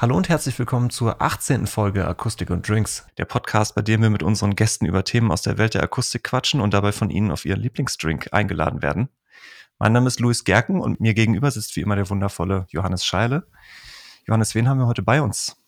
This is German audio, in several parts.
Hallo und herzlich willkommen zur 18. Folge Akustik und Drinks, der Podcast, bei dem wir mit unseren Gästen über Themen aus der Welt der Akustik quatschen und dabei von ihnen auf ihren Lieblingsdrink eingeladen werden. Mein Name ist Luis Gerken und mir gegenüber sitzt wie immer der wundervolle Johannes Scheile. Johannes, wen haben wir heute bei uns?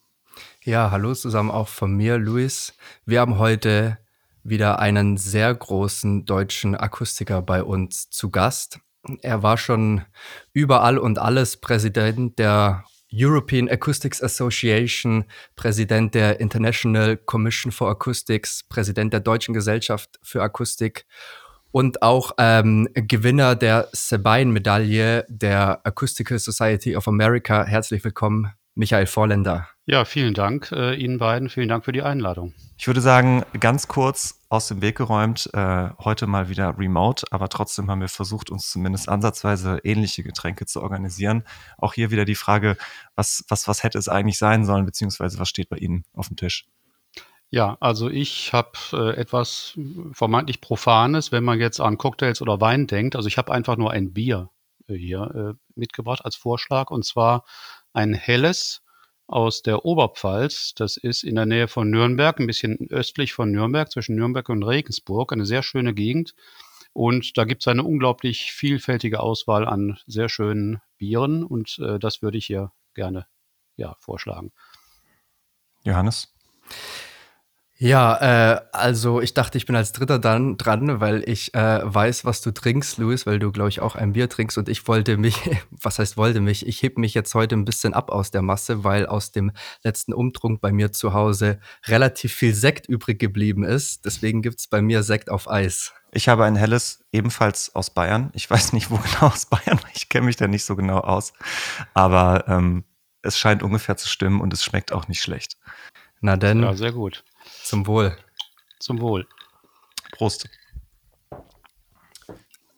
Ja, hallo zusammen auch von mir, Luis. Wir haben heute wieder einen sehr großen deutschen Akustiker bei uns zu Gast. Er war schon überall und alles Präsident der European Acoustics Association, Präsident der International Commission for Acoustics, Präsident der Deutschen Gesellschaft für Akustik und auch ähm, Gewinner der Sabine-Medaille der Acoustical Society of America. Herzlich willkommen, Michael Vorländer. Ja, vielen Dank äh, Ihnen beiden. Vielen Dank für die Einladung. Ich würde sagen, ganz kurz aus dem Weg geräumt, äh, heute mal wieder remote, aber trotzdem haben wir versucht, uns zumindest ansatzweise ähnliche Getränke zu organisieren. Auch hier wieder die Frage, was, was, was hätte es eigentlich sein sollen, beziehungsweise was steht bei Ihnen auf dem Tisch? Ja, also ich habe äh, etwas vermeintlich Profanes, wenn man jetzt an Cocktails oder Wein denkt. Also ich habe einfach nur ein Bier äh, hier äh, mitgebracht als Vorschlag und zwar ein helles aus der Oberpfalz. Das ist in der Nähe von Nürnberg, ein bisschen östlich von Nürnberg, zwischen Nürnberg und Regensburg. Eine sehr schöne Gegend. Und da gibt es eine unglaublich vielfältige Auswahl an sehr schönen Bieren. Und äh, das würde ich hier gerne ja, vorschlagen. Johannes? Ja, äh, also ich dachte, ich bin als Dritter dann dran, weil ich äh, weiß, was du trinkst, Luis, weil du, glaube ich, auch ein Bier trinkst. Und ich wollte mich, was heißt wollte mich, ich heb mich jetzt heute ein bisschen ab aus der Masse, weil aus dem letzten Umtrunk bei mir zu Hause relativ viel Sekt übrig geblieben ist. Deswegen gibt's bei mir Sekt auf Eis. Ich habe ein helles, ebenfalls aus Bayern. Ich weiß nicht, wo genau aus Bayern, ich kenne mich da nicht so genau aus. Aber ähm, es scheint ungefähr zu stimmen und es schmeckt auch nicht schlecht. Na denn. Ja, sehr gut. Zum Wohl. Zum Wohl. Prost.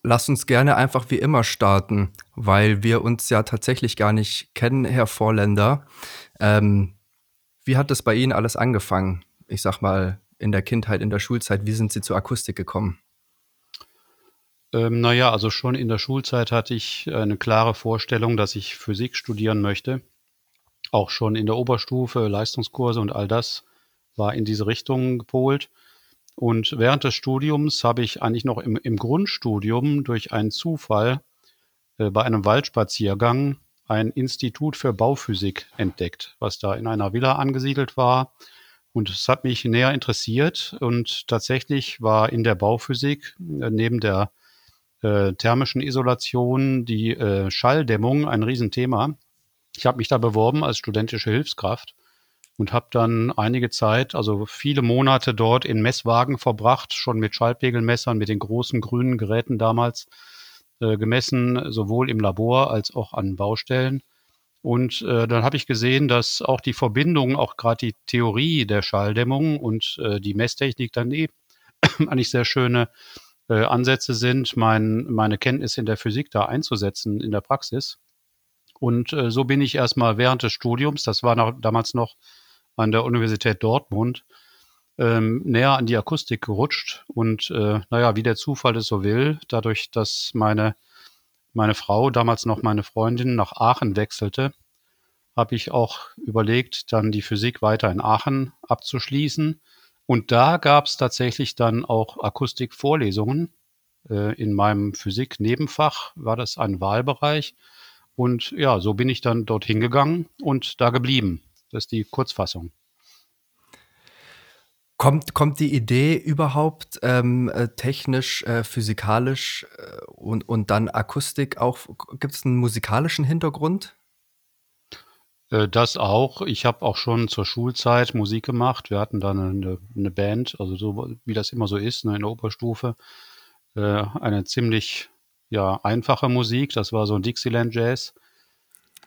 Lass uns gerne einfach wie immer starten, weil wir uns ja tatsächlich gar nicht kennen, Herr Vorländer. Ähm, wie hat das bei Ihnen alles angefangen? Ich sag mal, in der Kindheit, in der Schulzeit, wie sind Sie zur Akustik gekommen? Ähm, naja, also schon in der Schulzeit hatte ich eine klare Vorstellung, dass ich Physik studieren möchte. Auch schon in der Oberstufe, Leistungskurse und all das war in diese Richtung gepolt. Und während des Studiums habe ich eigentlich noch im, im Grundstudium durch einen Zufall äh, bei einem Waldspaziergang ein Institut für Bauphysik entdeckt, was da in einer Villa angesiedelt war. Und es hat mich näher interessiert. Und tatsächlich war in der Bauphysik äh, neben der äh, thermischen Isolation die äh, Schalldämmung ein Riesenthema. Ich habe mich da beworben als studentische Hilfskraft und habe dann einige Zeit, also viele Monate dort in Messwagen verbracht, schon mit Schallpegelmessern, mit den großen grünen Geräten damals äh, gemessen, sowohl im Labor als auch an Baustellen. Und äh, dann habe ich gesehen, dass auch die Verbindung, auch gerade die Theorie der Schalldämmung und äh, die Messtechnik daneben eigentlich sehr schöne äh, Ansätze sind, mein, meine Kenntnis in der Physik da einzusetzen in der Praxis. Und äh, so bin ich erstmal während des Studiums, das war noch, damals noch an der Universität Dortmund ähm, näher an die Akustik gerutscht. Und äh, naja, wie der Zufall es so will, dadurch, dass meine, meine Frau, damals noch meine Freundin, nach Aachen wechselte, habe ich auch überlegt, dann die Physik weiter in Aachen abzuschließen. Und da gab es tatsächlich dann auch Akustikvorlesungen. Äh, in meinem Physik-Nebenfach war das ein Wahlbereich. Und ja, so bin ich dann dorthin gegangen und da geblieben. Das ist die Kurzfassung. Kommt, kommt die Idee überhaupt ähm, äh, technisch, äh, physikalisch äh, und, und dann Akustik auch? Gibt es einen musikalischen Hintergrund? Äh, das auch. Ich habe auch schon zur Schulzeit Musik gemacht. Wir hatten dann eine, eine Band, also so wie das immer so ist, ne, in der Oberstufe. Äh, eine ziemlich ja, einfache Musik. Das war so ein Dixieland Jazz.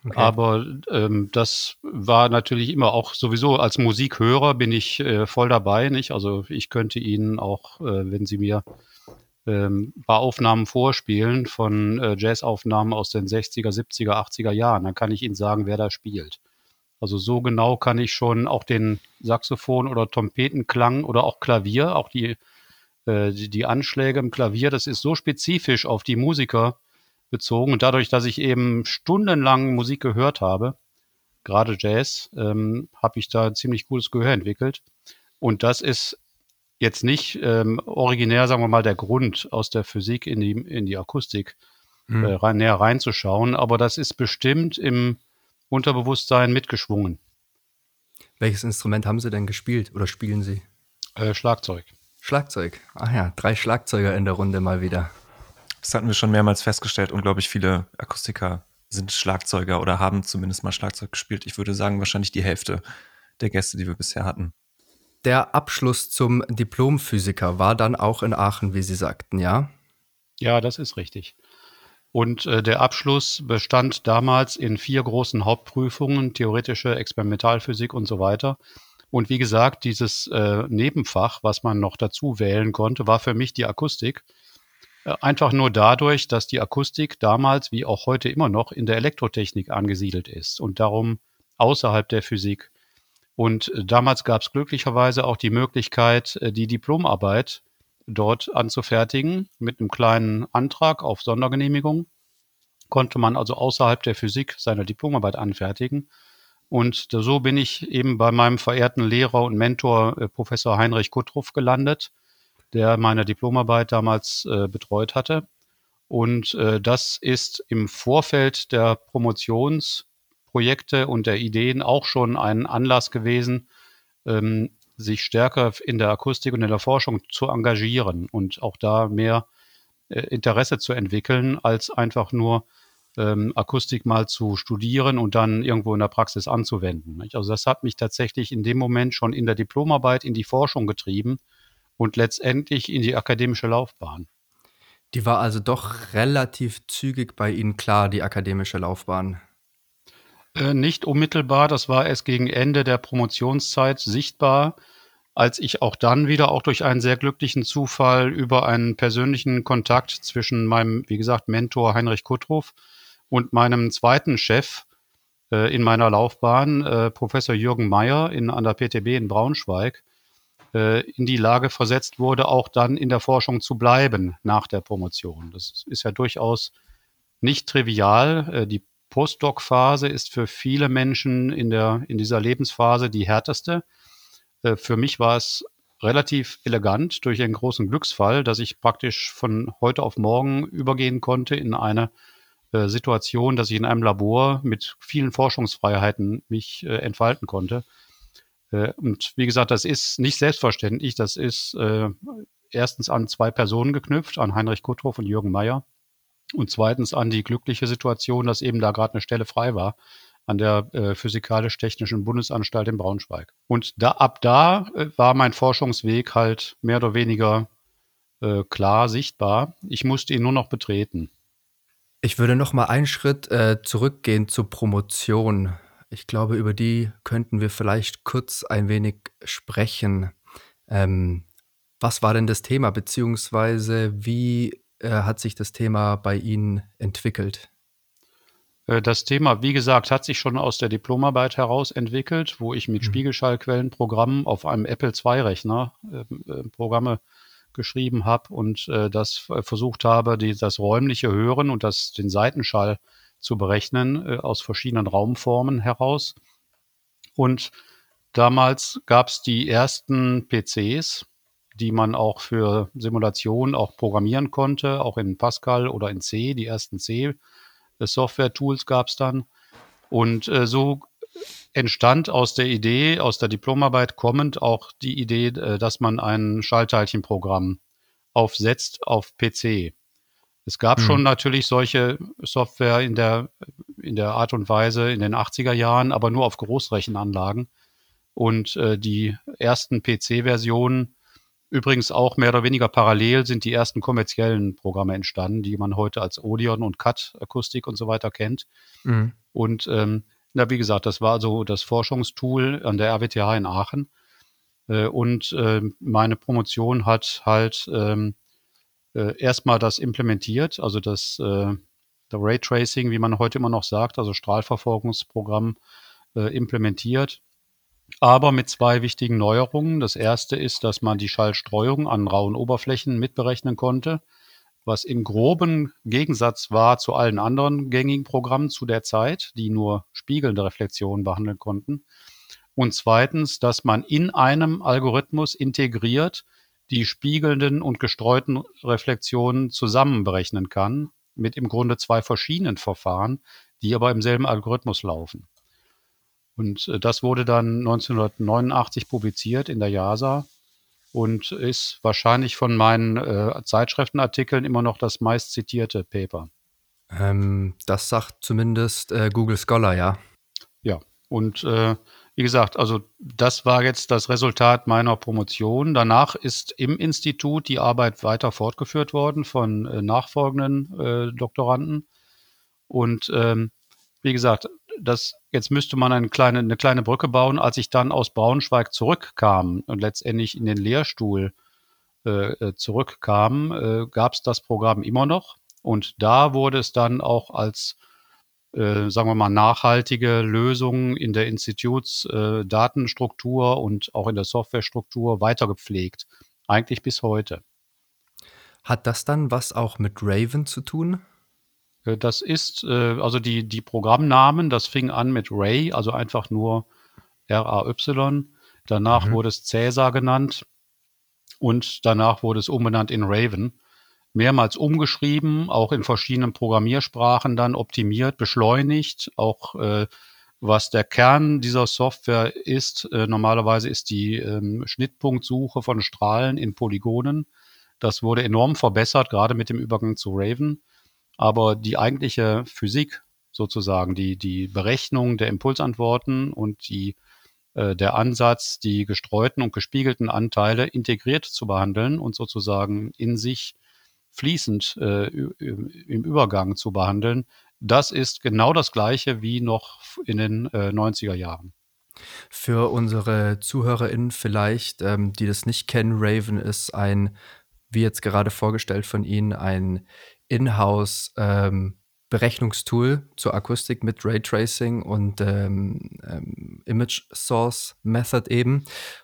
Okay. Aber ähm, das war natürlich immer auch sowieso als Musikhörer bin ich äh, voll dabei, nicht? Also ich könnte Ihnen auch, äh, wenn Sie mir ähm, ein paar Aufnahmen vorspielen von äh, Jazzaufnahmen aus den 60er, 70er, 80er Jahren, dann kann ich Ihnen sagen, wer da spielt. Also so genau kann ich schon auch den Saxophon oder Trompetenklang oder auch Klavier, auch die, äh, die, die Anschläge im Klavier, das ist so spezifisch auf die Musiker bezogen. Und dadurch, dass ich eben stundenlang Musik gehört habe, gerade Jazz, ähm, habe ich da ein ziemlich gutes Gehör entwickelt. Und das ist jetzt nicht ähm, originär, sagen wir mal, der Grund aus der Physik in die, in die Akustik hm. äh, rein, näher reinzuschauen, aber das ist bestimmt im Unterbewusstsein mitgeschwungen. Welches Instrument haben Sie denn gespielt oder spielen Sie? Äh, Schlagzeug. Schlagzeug. Ach ja, drei Schlagzeuger in der Runde mal wieder. Das hatten wir schon mehrmals festgestellt. Unglaublich viele Akustiker sind Schlagzeuger oder haben zumindest mal Schlagzeug gespielt. Ich würde sagen, wahrscheinlich die Hälfte der Gäste, die wir bisher hatten. Der Abschluss zum Diplomphysiker war dann auch in Aachen, wie Sie sagten, ja? Ja, das ist richtig. Und äh, der Abschluss bestand damals in vier großen Hauptprüfungen, theoretische Experimentalphysik und so weiter. Und wie gesagt, dieses äh, Nebenfach, was man noch dazu wählen konnte, war für mich die Akustik. Äh, einfach nur dadurch, dass die Akustik damals wie auch heute immer noch in der Elektrotechnik angesiedelt ist und darum außerhalb der Physik. Und äh, damals gab es glücklicherweise auch die Möglichkeit, äh, die Diplomarbeit dort anzufertigen mit einem kleinen Antrag auf Sondergenehmigung. Konnte man also außerhalb der Physik seine Diplomarbeit anfertigen. Und so bin ich eben bei meinem verehrten Lehrer und Mentor Professor Heinrich Kuttruff gelandet, der meine Diplomarbeit damals äh, betreut hatte. Und äh, das ist im Vorfeld der Promotionsprojekte und der Ideen auch schon ein Anlass gewesen, ähm, sich stärker in der Akustik und in der Forschung zu engagieren und auch da mehr äh, Interesse zu entwickeln, als einfach nur ähm, Akustik mal zu studieren und dann irgendwo in der Praxis anzuwenden. Also das hat mich tatsächlich in dem Moment schon in der Diplomarbeit in die Forschung getrieben und letztendlich in die akademische Laufbahn. Die war also doch relativ zügig bei Ihnen klar, die akademische Laufbahn. Äh, nicht unmittelbar, das war erst gegen Ende der Promotionszeit sichtbar, als ich auch dann wieder auch durch einen sehr glücklichen Zufall über einen persönlichen Kontakt zwischen meinem, wie gesagt, Mentor Heinrich Kuttruff und meinem zweiten Chef äh, in meiner Laufbahn, äh, Professor Jürgen Meyer in, an der PTB in Braunschweig, in die Lage versetzt wurde, auch dann in der Forschung zu bleiben nach der Promotion. Das ist ja durchaus nicht trivial. Äh, die Postdoc-Phase ist für viele Menschen in, der, in dieser Lebensphase die härteste. Äh, für mich war es relativ elegant durch einen großen Glücksfall, dass ich praktisch von heute auf morgen übergehen konnte in eine äh, Situation, dass ich in einem Labor mit vielen Forschungsfreiheiten mich äh, entfalten konnte. Äh, und wie gesagt, das ist nicht selbstverständlich. Das ist äh, erstens an zwei Personen geknüpft, an Heinrich Kutthoff und Jürgen Meyer. Und zweitens an die glückliche Situation, dass eben da gerade eine Stelle frei war an der äh, Physikalisch-Technischen Bundesanstalt in Braunschweig. Und da, ab da war mein Forschungsweg halt mehr oder weniger klar sichtbar. Ich musste ihn nur noch betreten. Ich würde noch mal einen Schritt zurückgehen zur Promotion. Ich glaube, über die könnten wir vielleicht kurz ein wenig sprechen. Ähm, was war denn das Thema, beziehungsweise wie äh, hat sich das Thema bei Ihnen entwickelt? Äh, das Thema, wie gesagt, hat sich schon aus der Diplomarbeit heraus entwickelt, wo ich mit mhm. Spiegelschallquellenprogrammen auf einem Apple II-Rechner äh, äh, Programme geschrieben habe und äh, das versucht habe, die, das räumliche Hören und das, den Seitenschall zu berechnen äh, aus verschiedenen Raumformen heraus. Und damals gab es die ersten PCs, die man auch für Simulationen auch programmieren konnte, auch in Pascal oder in C, die ersten C-Software-Tools gab es dann. Und äh, so entstand aus der Idee, aus der Diplomarbeit kommend auch die Idee, äh, dass man ein Schallteilchenprogramm aufsetzt auf PC. Es gab mhm. schon natürlich solche Software in der, in der Art und Weise in den 80er Jahren, aber nur auf Großrechenanlagen. Und äh, die ersten PC-Versionen, übrigens auch mehr oder weniger parallel, sind die ersten kommerziellen Programme entstanden, die man heute als Odeon und CAT Akustik und so weiter kennt. Mhm. Und ähm, na, wie gesagt, das war so das Forschungstool an der RWTH in Aachen. Äh, und äh, meine Promotion hat halt ähm, äh, erstmal das implementiert, also das, äh, das Raytracing, wie man heute immer noch sagt, also Strahlverfolgungsprogramm äh, implementiert. Aber mit zwei wichtigen Neuerungen. Das erste ist, dass man die Schallstreuung an rauen Oberflächen mitberechnen konnte was im groben Gegensatz war zu allen anderen gängigen Programmen zu der Zeit, die nur spiegelnde Reflexionen behandeln konnten. Und zweitens, dass man in einem Algorithmus integriert die spiegelnden und gestreuten Reflexionen zusammen berechnen kann, mit im Grunde zwei verschiedenen Verfahren, die aber im selben Algorithmus laufen. Und äh, das wurde dann 1989 publiziert in der JASA und ist wahrscheinlich von meinen äh, Zeitschriftenartikeln immer noch das meist zitierte Paper. Ähm, das sagt zumindest äh, Google Scholar, ja. Ja, und äh, wie gesagt, also das war jetzt das Resultat meiner Promotion. Danach ist im Institut die Arbeit weiter fortgeführt worden von äh, nachfolgenden äh, Doktoranden. Und ähm, wie gesagt, das, jetzt müsste man eine kleine, eine kleine Brücke bauen. Als ich dann aus Braunschweig zurückkam und letztendlich in den Lehrstuhl äh, äh zurückkam, äh, gab es das Programm immer noch. Und da wurde es dann auch als, äh, sagen wir mal, nachhaltige Lösung in der Institutsdatenstruktur äh, und auch in der Softwarestruktur weitergepflegt. Eigentlich bis heute. Hat das dann was auch mit Raven zu tun? Äh, das ist, äh, also die, die Programmnamen, das fing an mit Ray, also einfach nur R-A-Y. Danach mhm. wurde es Cäsar genannt und danach wurde es umbenannt in Raven. Mehrmals umgeschrieben, auch in verschiedenen Programmiersprachen dann optimiert, beschleunigt, auch äh, was der Kern dieser Software ist, äh, normalerweise ist die ähm, Schnittpunktsuche von Strahlen in Polygonen. Das wurde enorm verbessert, gerade mit dem Übergang zu Raven. Aber die eigentliche Physik sozusagen, die, die Berechnung der Impulsantworten und die, äh, der Ansatz, die gestreuten und gespiegelten Anteile integriert zu behandeln und sozusagen in sich fließend äh, im Übergang zu behandeln, das ist genau das Gleiche wie noch in den äh, 90er Jahren. Für unsere ZuhörerInnen vielleicht, ähm, die das nicht kennen, Raven ist ein, wie jetzt gerade vorgestellt von Ihnen, ein in-house ähm, Berechnungstool zur Akustik mit Raytracing und ähm, ähm, Image Source Method eben.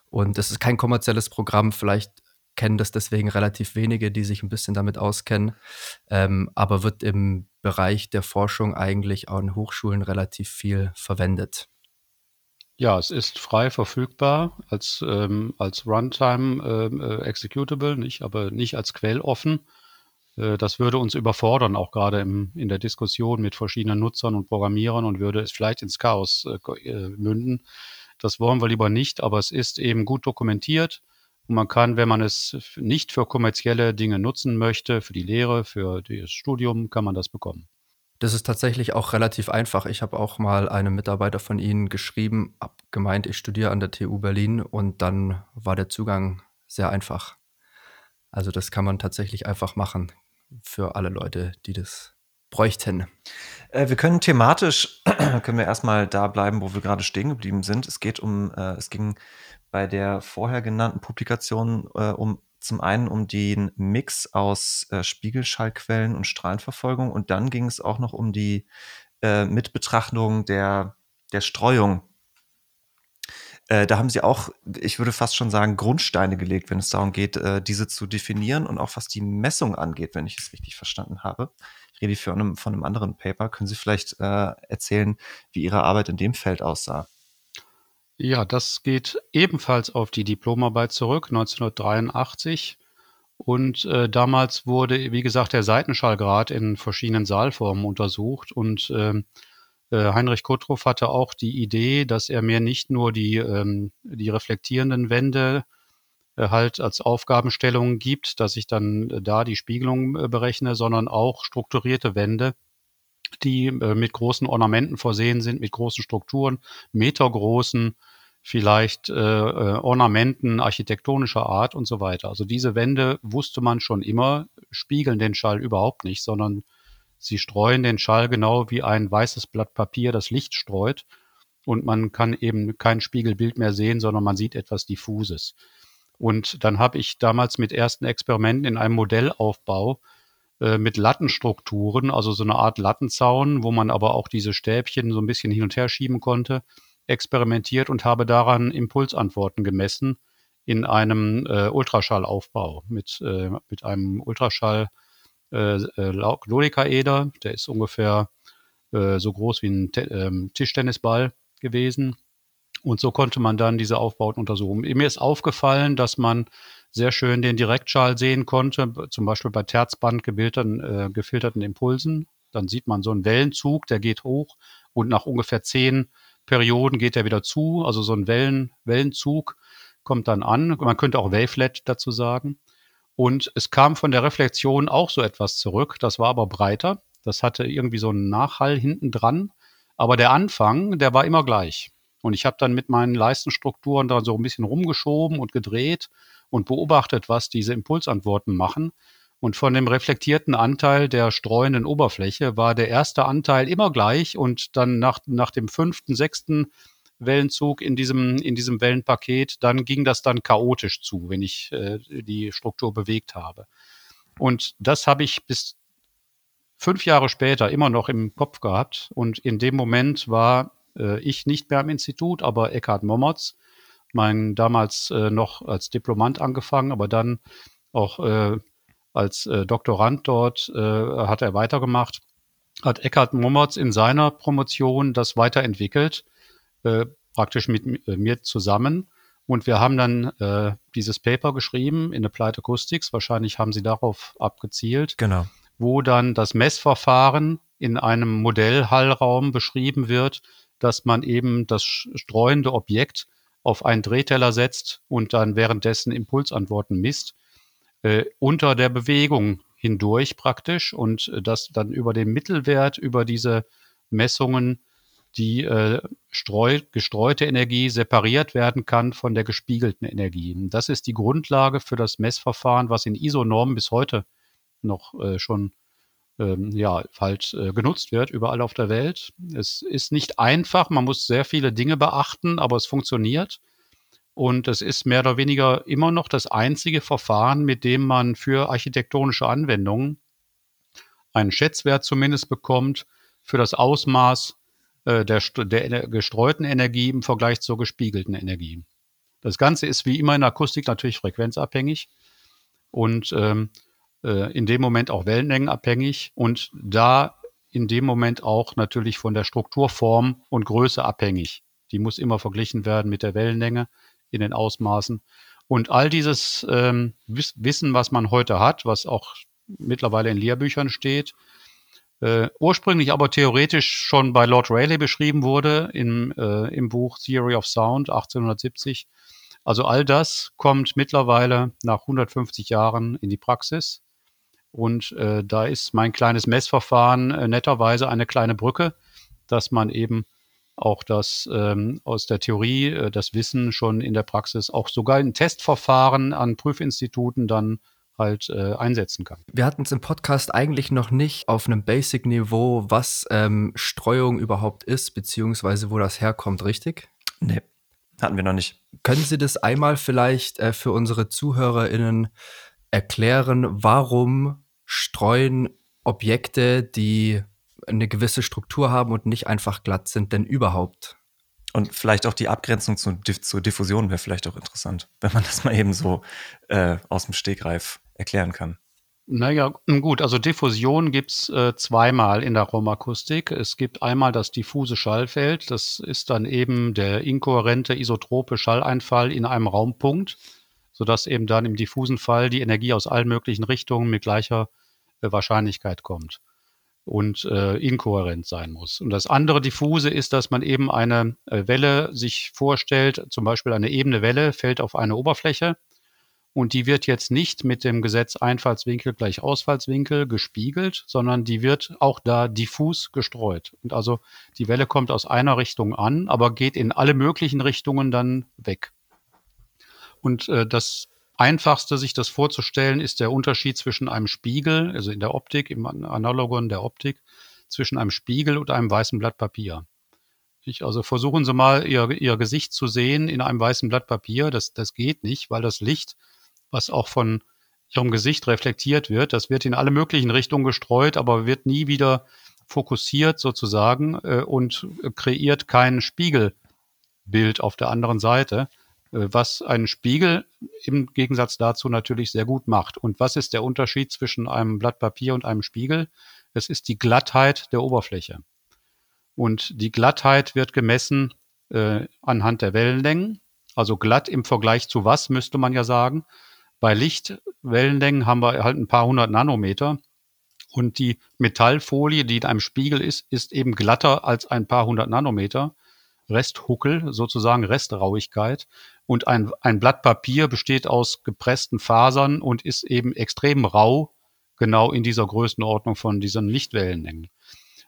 Und es ist kein kommerzielles Programm, vielleicht kennen das deswegen relativ wenige, die sich ein bisschen damit auskennen, ähm, aber wird im Bereich der Forschung eigentlich auch in Hochschulen relativ viel verwendet. Ja, es ist frei verfügbar als, ähm, als Runtime ähm, äh, nicht, aber nicht als quelloffen. Äh, das würde uns überfordern, auch gerade im, in der Diskussion mit verschiedenen Nutzern und Programmierern und würde es vielleicht ins Chaos äh, äh, münden. Das wollen wir lieber nicht, aber es ist eben gut dokumentiert und man kann, wenn man es nicht für kommerzielle Dinge nutzen möchte, für die Lehre, für das Studium, kann man das bekommen. Das ist tatsächlich auch relativ einfach. Ich habe auch mal einem Mitarbeiter von Ihnen geschrieben, gemeint, ich studiere an der TU Berlin und dann war der Zugang sehr einfach. Also das kann man tatsächlich einfach machen für alle Leute, die das bräuchten. Äh, wir können thematisch, können wir erstmal da bleiben, wo wir gerade stehen geblieben sind. Es geht um, äh, es ging bei der vorher genannten Publikation äh, um zum einen um den Mix aus äh, Spiegelschallquellen und Strahlenverfolgung und dann ging es auch noch um die äh, Mitbetrachtung der, der Streuung äh, da haben sie auch, ich würde fast schon sagen, Grundsteine gelegt, wenn es darum geht, diese zu definieren und auch was die Messung angeht, wenn ich es richtig verstanden habe. Ich rede hier einem, von einem anderen Paper. Können Sie vielleicht äh, erzählen, wie Ihre Arbeit in dem Feld aussah? Ja, das geht ebenfalls auf die Diplomarbeit zurück, 1983. Und äh, damals wurde, wie gesagt, der Seitenschallgrad in verschiedenen Saalformen untersucht und äh, äh, Heinrich Kottroff hatte auch die Idee, dass er mir nicht nur die, ähm, die reflektierenden Wände halt als Aufgabenstellung gibt, dass ich dann äh, da die Spiegelung äh, berechne, sondern auch strukturierte Wände, die äh, mit großen Ornamenten versehen sind, mit großen Strukturen, metergroßen, vielleicht äh, äh, Ornamenten architektonischer Art und so weiter. Also diese Wände wusste man schon immer, spiegeln den Schall überhaupt nicht, sondern Sie streuen den Schall genau wie ein weißes Blatt Papier das Licht streut und man kann eben kein Spiegelbild mehr sehen, sondern man sieht etwas Diffuses. Und dann habe ich damals mit ersten Experimenten in einem Modellaufbau äh, mit Lattenstrukturen, also so eine Art Lattenzaun, wo man aber auch diese Stäbchen so ein bisschen hin und her schieben konnte, experimentiert und habe daran Impulsantworten gemessen in einem äh, Ultraschallaufbau mit, äh, mit einem Ultraschall äh, äh Dodekaeder, der ist ungefähr äh, so groß wie ein ähm, Tischtennisball gewesen. Und so konnte man dann diese Aufbauten untersuchen. Mir ist aufgefallen, dass man sehr schön den Direktschall sehen konnte, zum Beispiel bei Terzband gefilterten, äh, gefilterten Impulsen. Dann sieht man so einen Wellenzug, der geht hoch und nach ungefähr zehn Perioden geht er wieder zu. Also so ein Wellen, Wellenzug kommt dann an. Man könnte auch Wavelet dazu sagen. Und es kam von der Reflexion auch so etwas zurück. Das war aber breiter. Das hatte irgendwie so einen Nachhall hinten dran. Aber der Anfang, der war immer gleich. Und ich habe dann mit meinen Leistenstrukturen da so ein bisschen rumgeschoben und gedreht und beobachtet, was diese Impulsantworten machen. Und von dem reflektierten Anteil der streuenden Oberfläche war der erste Anteil immer gleich und dann nach, nach dem fünften, sechsten Wellenzug in diesem, in diesem Wellenpaket, dann ging das dann chaotisch zu, wenn ich äh, die Struktur bewegt habe. Und das habe ich bis fünf Jahre später immer noch im Kopf gehabt. Und in dem Moment war äh, ich nicht mehr am Institut, aber Eckhard Momotz, mein damals äh, noch als Diplomant angefangen, aber dann auch äh, als äh, Doktorand dort äh, hat er weitergemacht, hat Eckhard Momotz in seiner Promotion das weiterentwickelt, äh, praktisch mit mir zusammen. Und wir haben dann äh, dieses Paper geschrieben in Applied Acoustics. Wahrscheinlich haben Sie darauf abgezielt. Genau wo dann das Messverfahren in einem Modellhallraum beschrieben wird, dass man eben das streuende Objekt auf einen Drehteller setzt und dann währenddessen Impulsantworten misst, äh, unter der Bewegung hindurch praktisch und äh, dass dann über den Mittelwert, über diese Messungen die äh, streu, gestreute Energie separiert werden kann von der gespiegelten Energie. Das ist die Grundlage für das Messverfahren, was in ISO-Normen bis heute noch äh, schon ähm, ja, halt äh, genutzt wird, überall auf der Welt. Es ist nicht einfach, man muss sehr viele Dinge beachten, aber es funktioniert. Und es ist mehr oder weniger immer noch das einzige Verfahren, mit dem man für architektonische Anwendungen einen Schätzwert zumindest bekommt für das Ausmaß äh, der, der gestreuten Energie im Vergleich zur gespiegelten Energie. Das Ganze ist wie immer in Akustik natürlich frequenzabhängig. Und ähm, äh, in dem Moment auch wellenlängenabhängig und da in dem Moment auch natürlich von der Strukturform und Größe abhängig. Die muss immer verglichen werden mit der Wellenlänge in den Ausmaßen. Und all dieses ähm, Wissen, was man heute hat, was auch mittlerweile in Lehrbüchern steht, äh, ursprünglich aber theoretisch schon bei Lord Rayleigh beschrieben wurde im, äh, im Buch Theory of Sound 1870. Also all das kommt mittlerweile nach 150 Jahren in die Praxis. Und äh, da ist mein kleines Messverfahren äh, netterweise eine kleine Brücke, dass man eben auch das ähm, aus der Theorie, äh, das Wissen schon in der Praxis, auch sogar in Testverfahren an Prüfinstituten dann halt äh, einsetzen kann. Wir hatten es im Podcast eigentlich noch nicht auf einem Basic-Niveau, was ähm, Streuung überhaupt ist, beziehungsweise wo das herkommt, richtig? Nee, hatten wir noch nicht. Können Sie das einmal vielleicht äh, für unsere ZuhörerInnen erklären, warum streuen Objekte, die eine gewisse Struktur haben und nicht einfach glatt sind, denn überhaupt? Und vielleicht auch die Abgrenzung zu, zur Diffusion wäre vielleicht auch interessant, wenn man das mal eben so äh, aus dem Stegreif erklären kann. Naja, gut, also Diffusion gibt's äh, zweimal in der Raumakustik. Es gibt einmal das diffuse Schallfeld, das ist dann eben der inkohärente isotrope Schalleinfall in einem Raumpunkt, sodass eben dann im diffusen Fall die Energie aus allen möglichen Richtungen mit gleicher äh, Wahrscheinlichkeit kommt und äh, inkohärent sein muss. Und das andere diffuse ist, dass man eben eine äh, Welle sich vorstellt, zum Beispiel eine ebene Welle fällt auf eine Oberfläche und die wird jetzt nicht mit dem Gesetz Einfallswinkel gleich Ausfallswinkel gespiegelt, sondern die wird auch da diffus gestreut. Und also die Welle kommt aus einer Richtung an, aber geht in alle möglichen Richtungen dann weg. Und äh, das einfachste, sich das vorzustellen, ist der Unterschied zwischen einem Spiegel, also in der Optik, im Analogon der Optik, zwischen einem Spiegel und einem weißen Blatt Papier. Ich, also versuchen Sie mal, Ihr, Ihr Gesicht zu sehen in einem weißen Blatt Papier. Das, das geht nicht, weil das Licht, was auch von Ihrem Gesicht reflektiert wird, das wird in alle möglichen Richtungen gestreut, aber wird nie wieder fokussiert sozusagen äh, und kreiert kein Spiegelbild auf der anderen Seite was einen Spiegel im Gegensatz dazu natürlich sehr gut macht. Und was ist der Unterschied zwischen einem Blatt Papier und einem Spiegel? Es ist die Glattheit der Oberfläche. Und die Glattheit wird gemessen äh, anhand der Wellenlängen. Also glatt im Vergleich zu was, müsste man ja sagen. Bei Lichtwellenlängen haben wir halt ein paar hundert Nanometer. Und die Metallfolie, die in einem Spiegel ist, ist eben glatter als ein paar hundert Nanometer. Resthuckel, sozusagen Restrauigkeit. Und ein, ein Blatt Papier besteht aus gepressten Fasern und ist eben extrem rau, genau in dieser Größenordnung von diesen Lichtwellenlängen.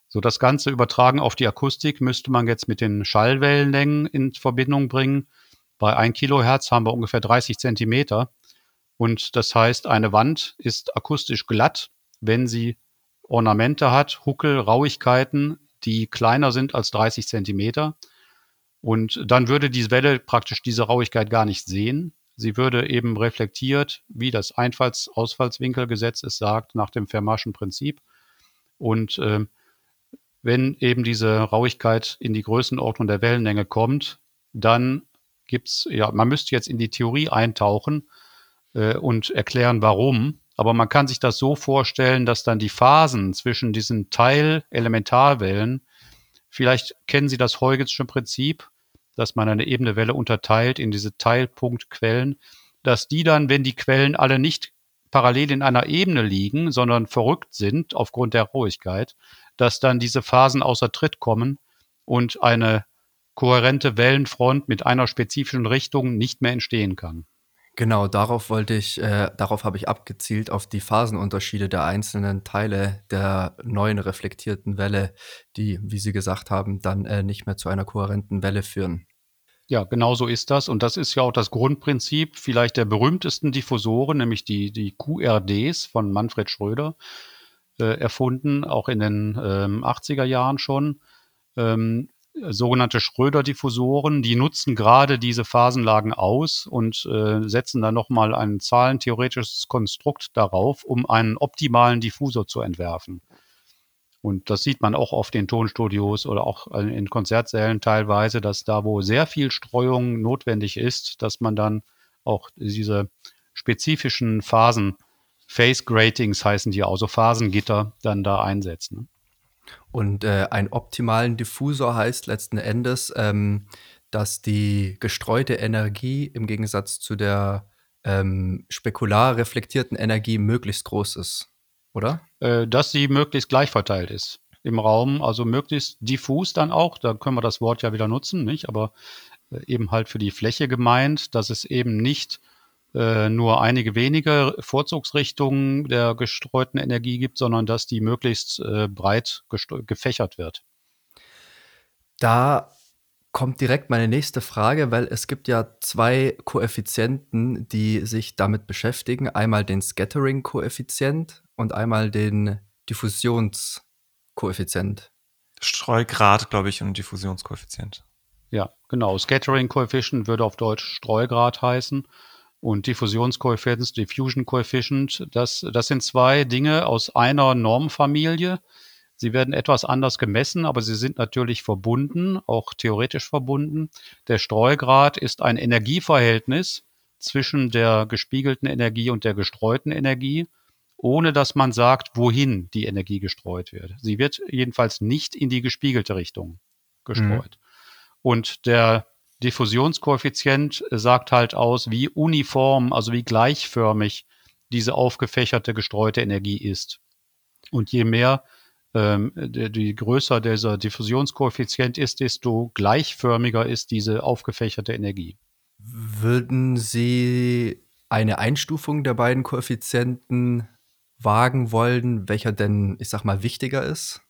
So das Ganze übertragen auf die Akustik müsste man jetzt mit den Schallwellenlängen in Verbindung bringen. Bei 1 Kilohertz haben wir ungefähr 30 Zentimeter. Und das heißt, eine Wand ist akustisch glatt, wenn sie Ornamente hat, Huckel, Rauigkeiten, die kleiner sind als 30 Zentimeter. Und dann würde die Welle praktisch diese Rauigkeit gar nicht sehen. Sie würde eben reflektiert, wie das Einfalls-Ausfallswinkelgesetz es sagt, nach dem Fermatschen Prinzip. Und äh, wenn eben diese Rauigkeit in die Größenordnung der Wellenlänge kommt, dann gibt's, ja, man müsste jetzt in die Theorie eintauchen äh, und erklären, warum. Aber man kann sich das so vorstellen, dass dann die Phasen zwischen diesen Teil-Elementarwellen, vielleicht kennen Sie das Huygensche Prinzip, dass man eine ebene Welle unterteilt in diese Teilpunktquellen, dass die dann, wenn die Quellen alle nicht parallel in einer Ebene liegen, sondern verrückt sind aufgrund der Ruhigkeit, dass dann diese Phasen außer Tritt kommen und eine kohärente Wellenfront mit einer spezifischen Richtung nicht mehr entstehen kann. Genau, darauf wollte ich, äh, darauf habe ich abgezielt, auf die Phasenunterschiede der einzelnen Teile der neuen reflektierten Welle, die, wie Sie gesagt haben, dann äh, nicht mehr zu einer kohärenten Welle führen. Ja, genau so ist das. Und das ist ja auch das Grundprinzip vielleicht der berühmtesten Diffusoren, nämlich die, die QRDs von Manfred Schröder, äh, erfunden, auch in den ähm, 80er Jahren schon. Ähm, sogenannte Schröder-Diffusoren, die nutzen gerade diese Phasenlagen aus und äh, setzen dann nochmal ein zahlentheoretisches Konstrukt darauf, um einen optimalen Diffusor zu entwerfen. Und das sieht man auch oft in Tonstudios oder auch in Konzertsälen teilweise, dass da, wo sehr viel Streuung notwendig ist, dass man dann auch diese spezifischen Phasen, Phase Gratings heißen die, also Phasengitter, dann da einsetzt. Ne? Und äh, einen optimalen Diffusor heißt letzten Endes, ähm, dass die gestreute Energie im Gegensatz zu der ähm, spekular reflektierten Energie möglichst groß ist, oder? Äh, dass sie möglichst gleich verteilt ist im Raum, also möglichst diffus dann auch, da können wir das Wort ja wieder nutzen, nicht? Aber äh, eben halt für die Fläche gemeint, dass es eben nicht äh, nur einige wenige Vorzugsrichtungen der gestreuten Energie gibt, sondern dass die möglichst äh, breit gefächert wird. Da kommt direkt meine nächste Frage, weil es gibt ja zwei Koeffizienten, die sich damit beschäftigen. Einmal den Scattering-Koeffizient und einmal den Diffusionskoeffizient. Streugrad, glaube ich, und Diffusionskoeffizient. Ja, genau. Scattering-Coefficient würde auf Deutsch Streugrad heißen und Diffusionskoeffizient, Diffusion Coefficient, das, das sind zwei Dinge aus einer Normfamilie. Sie werden etwas anders gemessen, aber sie sind natürlich verbunden, auch theoretisch verbunden. Der Streugrad ist ein Energieverhältnis zwischen der gespiegelten Energie und der gestreuten Energie, ohne dass man sagt, wohin die Energie gestreut wird. Sie wird jedenfalls nicht in die gespiegelte Richtung gestreut. Mhm. Und der Diffusionskoeffizient sagt halt aus, wie uniform, also wie gleichförmig diese aufgefächerte gestreute Energie ist. Und je mehr, ähm, die, die größer dieser Diffusionskoeffizient ist, desto gleichförmiger ist diese aufgefächerte Energie. Würden Sie eine Einstufung der beiden Koeffizienten wagen wollen, welcher denn, ich sag mal, wichtiger ist?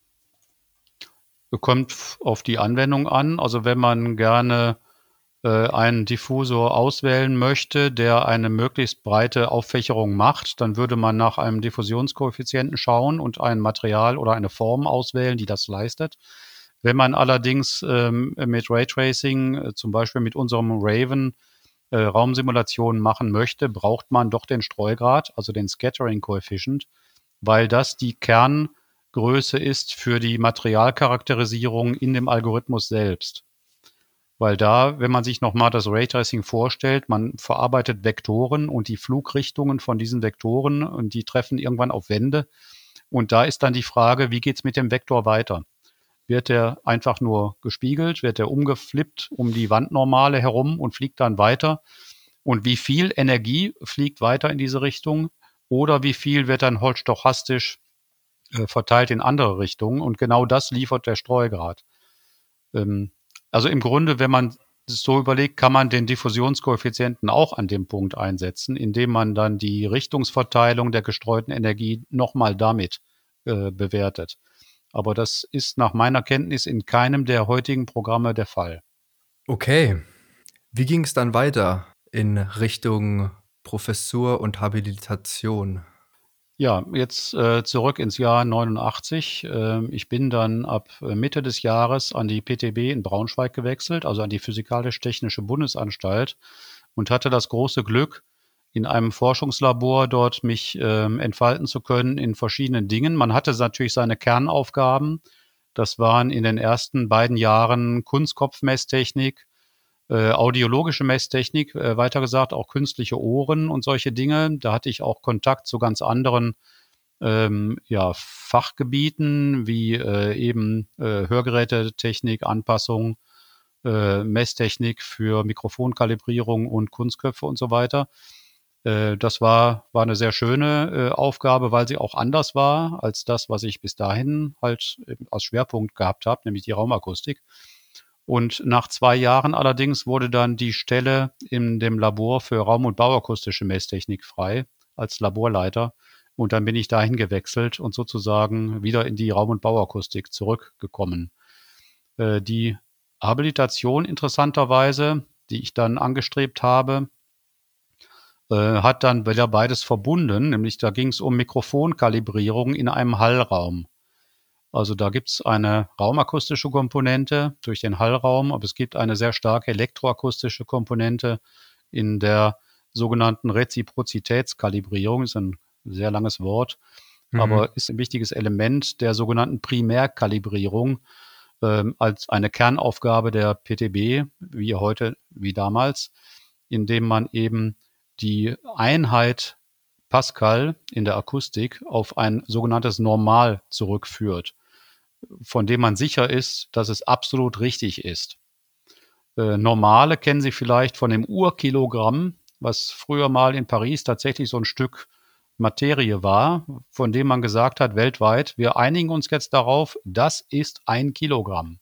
Kommt auf die Anwendung an. Also wenn man gerne äh, einen Diffusor auswählen möchte, der eine möglichst breite Auffächerung macht, dann würde man nach einem Diffusionskoeffizienten schauen und ein Material oder eine Form auswählen, die das leistet. Wenn man allerdings ähm, mit Raytracing, äh, zum Beispiel mit unserem Raven, äh, Raumsimulationen machen möchte, braucht man doch den Streugrad, also den Scattering Coefficient, weil das die Kerngröße ist für die Materialcharakterisierung in dem Algorithmus selbst. Weil da, wenn man sich nochmal das Raytracing vorstellt, man verarbeitet Vektoren und die Flugrichtungen von diesen Vektoren und die treffen irgendwann auf Wände. Und da ist dann die Frage, wie geht's mit dem Vektor weiter? Wird der einfach nur gespiegelt? Wird der umgeflippt um die Wandnormale herum und fliegt dann weiter? Und wie viel Energie fliegt weiter in diese Richtung? Oder wie viel wird dann holstochastisch äh, verteilt in andere Richtungen? Und genau das liefert der Streugrad. Ähm, also im Grunde, wenn man es so überlegt, kann man den Diffusionskoeffizienten auch an dem Punkt einsetzen, indem man dann die Richtungsverteilung der gestreuten Energie nochmal damit äh, bewertet. Aber das ist nach meiner Kenntnis in keinem der heutigen Programme der Fall. Okay. Wie ging es dann weiter in Richtung Professur und Habilitation? Ja, jetzt äh, zurück ins Jahr 89. Äh, ich bin dann ab äh, Mitte des Jahres an die PTB in Braunschweig gewechselt, also an die Physikalisch-Technische Bundesanstalt und hatte das große Glück, in einem Forschungslabor dort mich äh, entfalten zu können in verschiedenen Dingen. Man hatte natürlich seine Kernaufgaben. Das waren in den ersten beiden Jahren Kunstkopfmesstechnik, äh, audiologische Messtechnik, äh, weiter gesagt auch künstliche Ohren und solche Dinge. Da hatte ich auch Kontakt zu ganz anderen ähm, ja, Fachgebieten wie äh, eben äh, Hörgerätetechnik, Anpassung, äh, Messtechnik für Mikrofonkalibrierung und Kunstköpfe und so weiter. Äh, das war, war eine sehr schöne äh, Aufgabe, weil sie auch anders war als das, was ich bis dahin halt als Schwerpunkt gehabt habe, nämlich die Raumakustik. Und nach zwei Jahren allerdings wurde dann die Stelle in dem Labor für Raum- und Bauakustische Messtechnik frei als Laborleiter. Und dann bin ich dahin gewechselt und sozusagen wieder in die Raum- und Bauakustik zurückgekommen. Äh, die Habilitation interessanterweise, die ich dann angestrebt habe, äh, hat dann wieder beides verbunden, nämlich da ging es um Mikrofonkalibrierung in einem Hallraum. Also da gibt es eine raumakustische Komponente durch den Hallraum, aber es gibt eine sehr starke elektroakustische Komponente in der sogenannten Reziprozitätskalibrierung. Ist ein sehr langes Wort, mhm. aber ist ein wichtiges Element der sogenannten Primärkalibrierung ähm, als eine Kernaufgabe der PTB, wie heute, wie damals, indem man eben die Einheit Pascal in der Akustik auf ein sogenanntes Normal zurückführt von dem man sicher ist, dass es absolut richtig ist. Äh, Normale kennen Sie vielleicht von dem Urkilogramm, was früher mal in Paris tatsächlich so ein Stück Materie war, von dem man gesagt hat, weltweit, wir einigen uns jetzt darauf, das ist ein Kilogramm.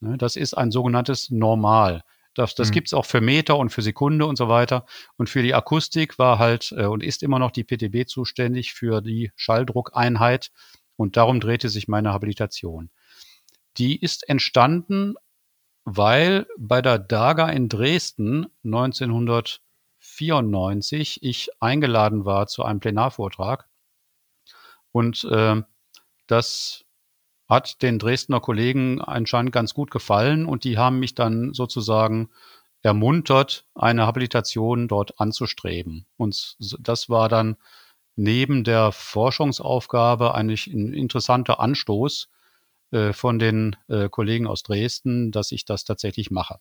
Ne, das ist ein sogenanntes Normal. Das, das mhm. gibt es auch für Meter und für Sekunde und so weiter. Und für die Akustik war halt äh, und ist immer noch die PTB zuständig für die Schalldruckeinheit. Und darum drehte sich meine Habilitation. Die ist entstanden, weil bei der DAGA in Dresden 1994 ich eingeladen war zu einem Plenarvortrag. Und äh, das hat den Dresdner Kollegen anscheinend ganz gut gefallen und die haben mich dann sozusagen ermuntert, eine Habilitation dort anzustreben. Und das war dann neben der Forschungsaufgabe eigentlich ein interessanter Anstoß äh, von den äh, Kollegen aus Dresden, dass ich das tatsächlich mache.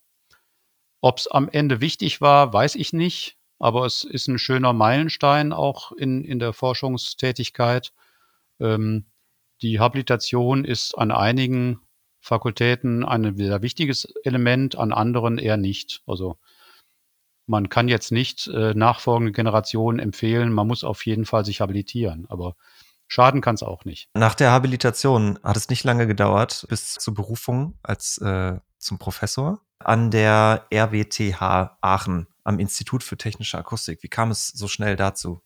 Ob es am Ende wichtig war, weiß ich nicht, aber es ist ein schöner Meilenstein auch in, in der Forschungstätigkeit. Ähm, die Habilitation ist an einigen Fakultäten ein sehr wichtiges Element, an anderen eher nicht. Also man kann jetzt nicht äh, nachfolgende Generationen empfehlen, man muss auf jeden Fall sich habilitieren, aber schaden kann es auch nicht. Nach der Habilitation hat es nicht lange gedauert bis zur Berufung als äh, zum Professor an der RWTH Aachen am Institut für Technische Akustik. Wie kam es so schnell dazu?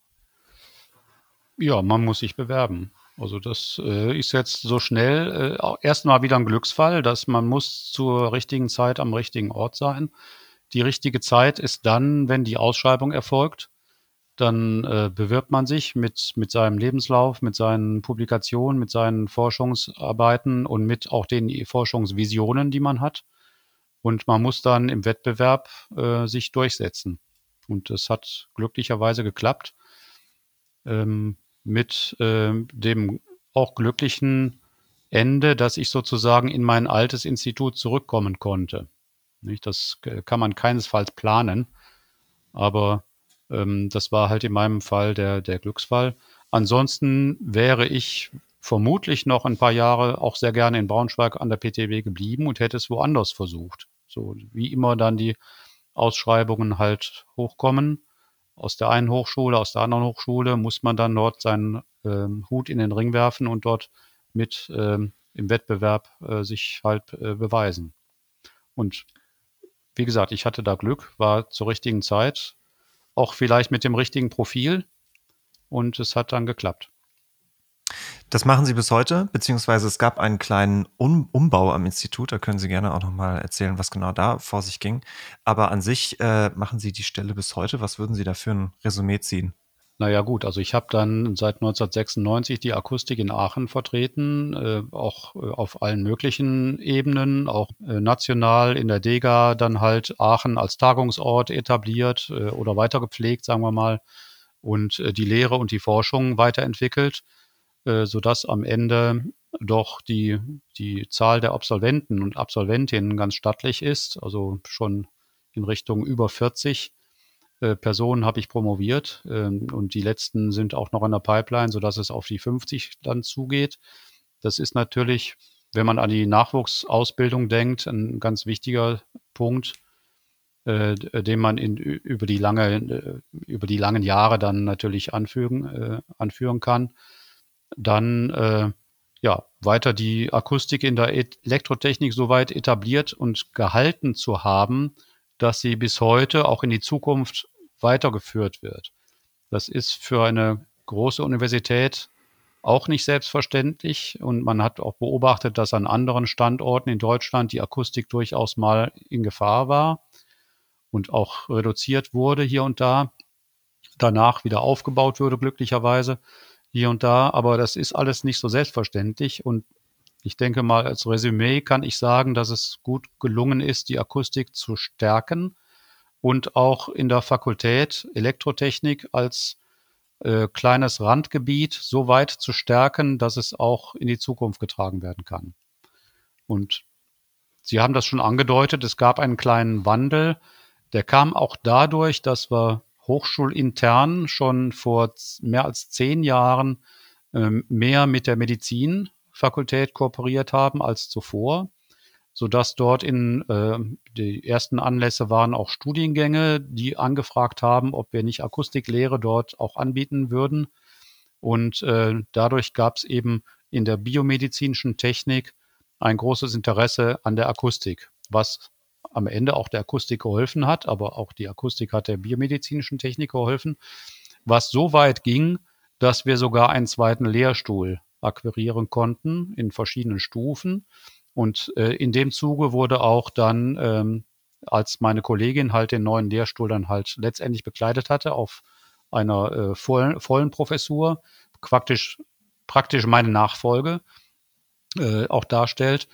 Ja, man muss sich bewerben. Also das äh, ist jetzt so schnell äh, erstmal wieder ein Glücksfall, dass man muss zur richtigen Zeit am richtigen Ort sein. Die richtige Zeit ist dann, wenn die Ausschreibung erfolgt. Dann äh, bewirbt man sich mit, mit seinem Lebenslauf, mit seinen Publikationen, mit seinen Forschungsarbeiten und mit auch den Forschungsvisionen, die man hat. Und man muss dann im Wettbewerb äh, sich durchsetzen. Und das hat glücklicherweise geklappt. Ähm, mit äh, dem auch glücklichen Ende, dass ich sozusagen in mein altes Institut zurückkommen konnte. Nicht? Das kann man keinesfalls planen, aber ähm, das war halt in meinem Fall der, der Glücksfall. Ansonsten wäre ich vermutlich noch ein paar Jahre auch sehr gerne in Braunschweig an der PTW geblieben und hätte es woanders versucht. So wie immer dann die Ausschreibungen halt hochkommen. Aus der einen Hochschule, aus der anderen Hochschule muss man dann dort seinen ähm, Hut in den Ring werfen und dort mit ähm, im Wettbewerb äh, sich halt äh, beweisen. Und wie gesagt, ich hatte da Glück, war zur richtigen Zeit, auch vielleicht mit dem richtigen Profil und es hat dann geklappt. Das machen Sie bis heute, beziehungsweise es gab einen kleinen um Umbau am Institut. Da können Sie gerne auch nochmal erzählen, was genau da vor sich ging. Aber an sich äh, machen Sie die Stelle bis heute. Was würden Sie da für ein Resümee ziehen? Naja gut, also ich habe dann seit 1996 die Akustik in Aachen vertreten, äh, auch äh, auf allen möglichen Ebenen, auch äh, national in der DEGA dann halt Aachen als Tagungsort etabliert äh, oder weiter gepflegt, sagen wir mal, und äh, die Lehre und die Forschung weiterentwickelt, äh, sodass am Ende doch die, die Zahl der Absolventen und Absolventinnen ganz stattlich ist, also schon in Richtung über 40 äh, Personen habe ich promoviert ähm, und die letzten sind auch noch in der Pipeline, sodass es auf die 50 dann zugeht. Das ist natürlich, wenn man an die Nachwuchsausbildung denkt, ein ganz wichtiger Punkt, äh, den man in, über, die lange, äh, über die langen Jahre dann natürlich anführen, äh, anführen kann. Dann ja, weiter die Akustik in der Elektrotechnik so weit etabliert und gehalten zu haben, dass sie bis heute auch in die Zukunft weitergeführt wird. Das ist für eine große Universität auch nicht selbstverständlich und man hat auch beobachtet, dass an anderen Standorten in Deutschland die Akustik durchaus mal in Gefahr war und auch reduziert wurde hier und da, danach wieder aufgebaut wurde glücklicherweise hier und da, aber das ist alles nicht so selbstverständlich und ich denke mal, als Resümee kann ich sagen, dass es gut gelungen ist, die Akustik zu stärken und auch in der Fakultät Elektrotechnik als äh, kleines Randgebiet so weit zu stärken, dass es auch in die Zukunft getragen werden kann. Und Sie haben das schon angedeutet, es gab einen kleinen Wandel. Der kam auch dadurch, dass wir hochschulintern schon vor mehr als zehn Jahren ähm, mehr mit der Medizin Fakultät kooperiert haben als zuvor, sodass dort in äh, die ersten Anlässe waren auch Studiengänge, die angefragt haben, ob wir nicht Akustiklehre dort auch anbieten würden. Und äh, dadurch gab es eben in der biomedizinischen Technik ein großes Interesse an der Akustik, was am Ende auch der Akustik geholfen hat, aber auch die Akustik hat der biomedizinischen Technik geholfen, was so weit ging, dass wir sogar einen zweiten Lehrstuhl akquirieren konnten in verschiedenen Stufen. Und äh, in dem Zuge wurde auch dann, ähm, als meine Kollegin halt den neuen Lehrstuhl dann halt letztendlich bekleidet hatte, auf einer äh, vollen, vollen Professur, praktisch, praktisch meine Nachfolge äh, auch darstellt,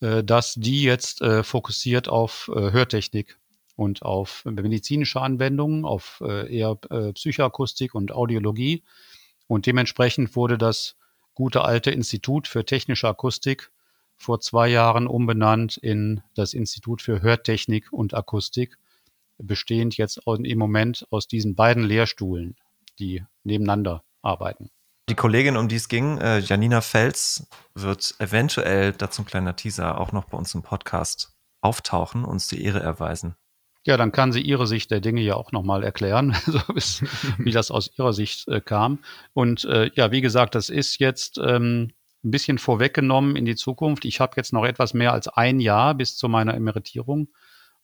äh, dass die jetzt äh, fokussiert auf äh, Hörtechnik und auf medizinische Anwendungen, auf äh, eher äh, Psychoakustik und Audiologie. Und dementsprechend wurde das gute alte Institut für technische Akustik vor zwei Jahren umbenannt in das Institut für Hörtechnik und Akustik, bestehend jetzt im Moment aus diesen beiden Lehrstuhlen, die nebeneinander arbeiten. Die Kollegin, um die es ging, äh, Janina Fels, wird eventuell, dazu ein kleiner Teaser, auch noch bei uns im Podcast auftauchen, uns die Ehre erweisen. Ja, dann kann sie ihre Sicht der Dinge ja auch nochmal erklären, so wie das aus ihrer Sicht äh, kam. Und äh, ja, wie gesagt, das ist jetzt ähm, ein bisschen vorweggenommen in die Zukunft. Ich habe jetzt noch etwas mehr als ein Jahr bis zu meiner Emeritierung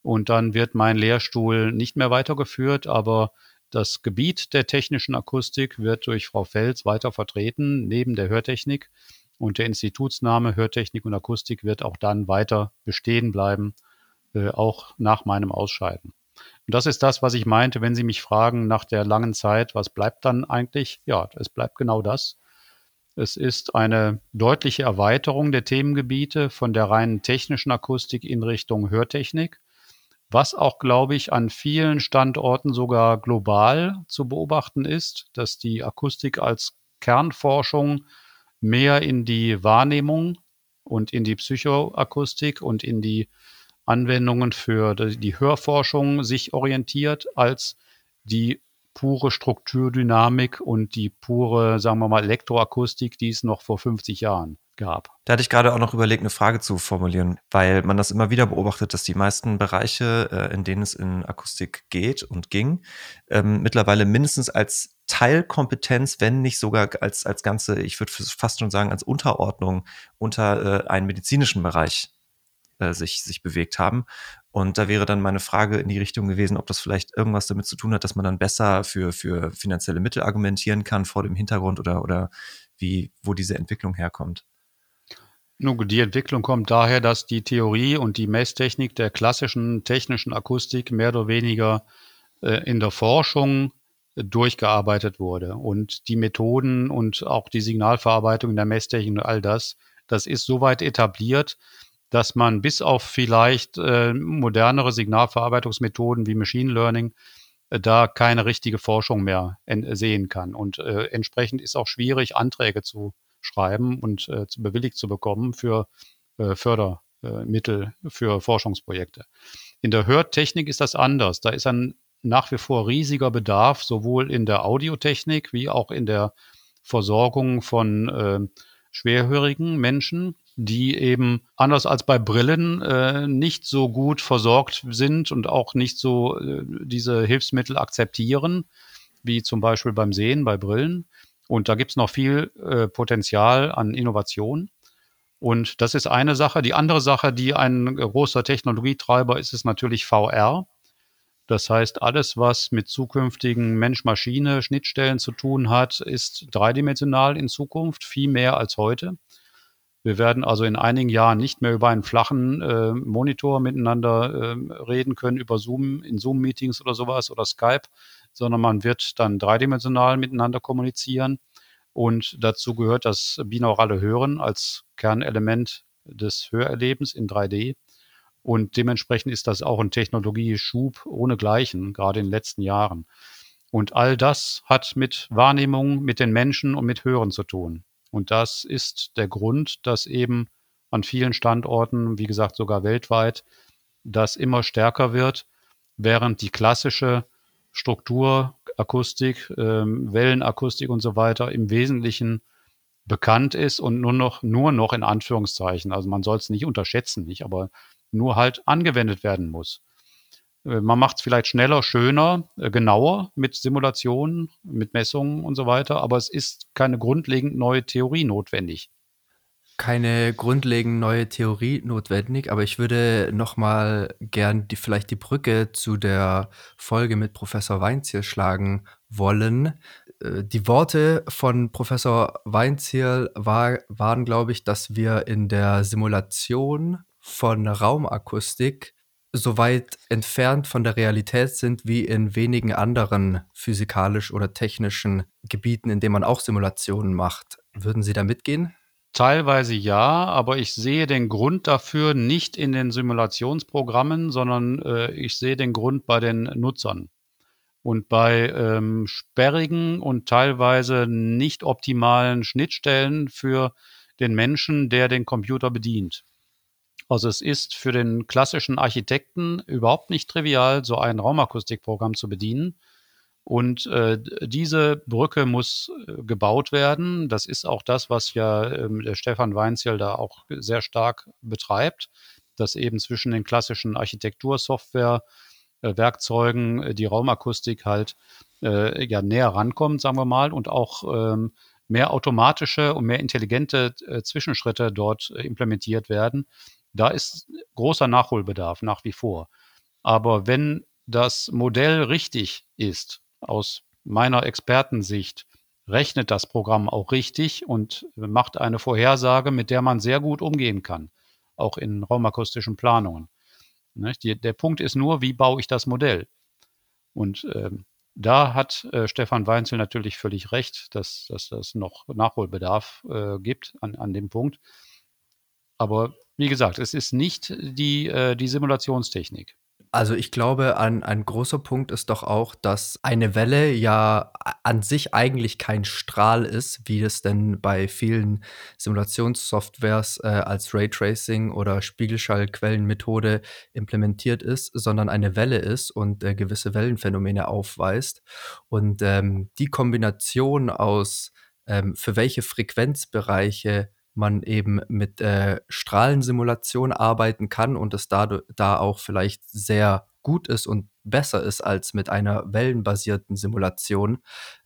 und dann wird mein Lehrstuhl nicht mehr weitergeführt, aber das Gebiet der technischen Akustik wird durch Frau Fels weiter vertreten, neben der Hörtechnik. Und der Institutsname Hörtechnik und Akustik wird auch dann weiter bestehen bleiben äh, auch nach meinem Ausscheiden. Und das ist das, was ich meinte, wenn Sie mich fragen nach der langen Zeit, was bleibt dann eigentlich? Ja, es bleibt genau das. Es ist eine deutliche Erweiterung der Themengebiete von der reinen technischen Akustik in Richtung Hörtechnik, was auch, glaube ich, an vielen Standorten sogar global zu beobachten ist, dass die Akustik als Kernforschung mehr in die Wahrnehmung und in die Psychoakustik und in die Anwendungen für die Hörforschung sich orientiert als die pure Strukturdynamik und die pure, sagen wir mal, Elektroakustik, die es noch vor 50 Jahren gab. Da hatte ich gerade auch noch überlegt, eine Frage zu formulieren, weil man das immer wieder beobachtet, dass die meisten Bereiche, äh, in denen es in Akustik geht und ging, ähm, mittlerweile mindestens als Teilkompetenz, wenn nicht sogar als, als ganze, ich würde fast schon sagen, als Unterordnung unter äh, einen medizinischen Bereich äh, sich, sich bewegt haben. Und da wäre dann meine Frage in die Richtung gewesen, ob das vielleicht irgendwas damit zu tun hat, dass man dann besser für, für finanzielle Mittel argumentieren kann vor dem Hintergrund oder, oder wie, wo diese Entwicklung herkommt. Nun, die Entwicklung kommt daher, dass die Theorie und die Messtechnik der klassischen technischen Akustik mehr oder weniger äh, in der Forschung durchgearbeitet wurde. Und die Methoden und auch die Signalverarbeitung in der Messtechnik und all das, das ist soweit etabliert, dass man bis auf vielleicht äh, modernere Signalverarbeitungsmethoden wie Machine Learning äh, da keine richtige Forschung mehr sehen kann. Und äh, entsprechend ist auch schwierig, Anträge zu schreiben und äh, zu bewilligt zu bekommen für äh, Fördermittel für Forschungsprojekte. In der Hörtechnik ist das anders. Da ist ein nach wie vor riesiger Bedarf, sowohl in der Audiotechnik wie auch in der Versorgung von äh, schwerhörigen Menschen die eben anders als bei Brillen äh, nicht so gut versorgt sind und auch nicht so äh, diese Hilfsmittel akzeptieren, wie zum Beispiel beim Sehen, bei Brillen. Und da gibt es noch viel äh, Potenzial an Innovation. Und das ist eine Sache. Die andere Sache, die ein großer Technologietreiber ist, ist natürlich VR. Das heißt, alles, was mit zukünftigen Mensch-Maschine-Schnittstellen zu tun hat, ist dreidimensional in Zukunft, viel mehr als heute. Wir werden also in einigen Jahren nicht mehr über einen flachen äh, Monitor miteinander äh, reden können, über Zoom, in Zoom-Meetings oder sowas oder Skype, sondern man wird dann dreidimensional miteinander kommunizieren. Und dazu gehört das binaurale Hören als Kernelement des Hörerlebens in 3D. Und dementsprechend ist das auch ein Technologieschub ohnegleichen, gerade in den letzten Jahren. Und all das hat mit Wahrnehmung, mit den Menschen und mit Hören zu tun. Und das ist der Grund, dass eben an vielen Standorten, wie gesagt sogar weltweit, das immer stärker wird, während die klassische Strukturakustik, ähm, Wellenakustik und so weiter im Wesentlichen bekannt ist und nur noch, nur noch in Anführungszeichen, also man soll es nicht unterschätzen, nicht, aber nur halt angewendet werden muss. Äh, man macht es vielleicht schneller, schöner, äh, genauer mit Simulationen, mit Messungen und so weiter, aber es ist keine grundlegend neue Theorie notwendig. Keine grundlegend neue Theorie notwendig, aber ich würde nochmal gern die, vielleicht die Brücke zu der Folge mit Professor Weinziel schlagen wollen. Äh, die Worte von Professor Weinziel war, waren, glaube ich, dass wir in der Simulation von Raumakustik so weit entfernt von der Realität sind wie in wenigen anderen physikalisch oder technischen Gebieten, in denen man auch Simulationen macht. Würden Sie da mitgehen? Teilweise ja, aber ich sehe den Grund dafür nicht in den Simulationsprogrammen, sondern äh, ich sehe den Grund bei den Nutzern. Und bei ähm, sperrigen und teilweise nicht optimalen Schnittstellen für den Menschen, der den Computer bedient. Also es ist für den klassischen Architekten überhaupt nicht trivial, so ein Raumakustikprogramm zu bedienen. Und äh, diese Brücke muss äh, gebaut werden. Das ist auch das, was ja äh, der Stefan Weinzierl da auch sehr stark betreibt, dass eben zwischen den klassischen Architektursoftware äh, äh, die Raumakustik halt äh, ja näher rankommt, sagen wir mal, und auch ähm, mehr automatische und mehr intelligente Zwischenschritte dort implementiert werden, da ist großer Nachholbedarf nach wie vor. Aber wenn das Modell richtig ist, aus meiner Expertensicht, rechnet das Programm auch richtig und macht eine Vorhersage, mit der man sehr gut umgehen kann, auch in raumakustischen Planungen. Die, der Punkt ist nur, wie baue ich das Modell? Und äh, da hat äh, Stefan Weinzel natürlich völlig recht, dass, dass das noch Nachholbedarf äh, gibt an, an dem Punkt. Aber wie gesagt, es ist nicht die, äh, die Simulationstechnik. Also ich glaube, ein, ein großer Punkt ist doch auch, dass eine Welle ja an sich eigentlich kein Strahl ist, wie es denn bei vielen Simulationssoftwares äh, als Raytracing oder Spiegelschallquellenmethode implementiert ist, sondern eine Welle ist und äh, gewisse Wellenphänomene aufweist. Und ähm, die Kombination aus, ähm, für welche Frequenzbereiche man eben mit äh, Strahlensimulation arbeiten kann und es da, da auch vielleicht sehr gut ist und besser ist als mit einer wellenbasierten Simulation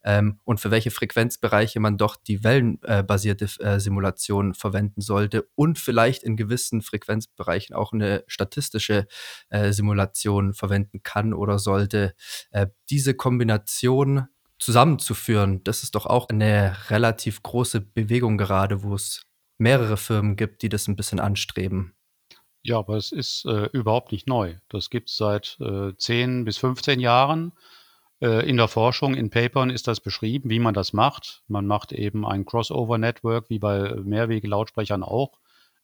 ähm, und für welche Frequenzbereiche man doch die wellenbasierte äh, Simulation verwenden sollte und vielleicht in gewissen Frequenzbereichen auch eine statistische äh, Simulation verwenden kann oder sollte. Äh, diese Kombination zusammenzuführen, das ist doch auch eine relativ große Bewegung gerade, wo es mehrere Firmen gibt, die das ein bisschen anstreben. Ja, aber es ist äh, überhaupt nicht neu. Das gibt es seit äh, 10 bis 15 Jahren. Äh, in der Forschung, in Papern ist das beschrieben, wie man das macht. Man macht eben ein Crossover-Network, wie bei Mehrwege-Lautsprechern auch.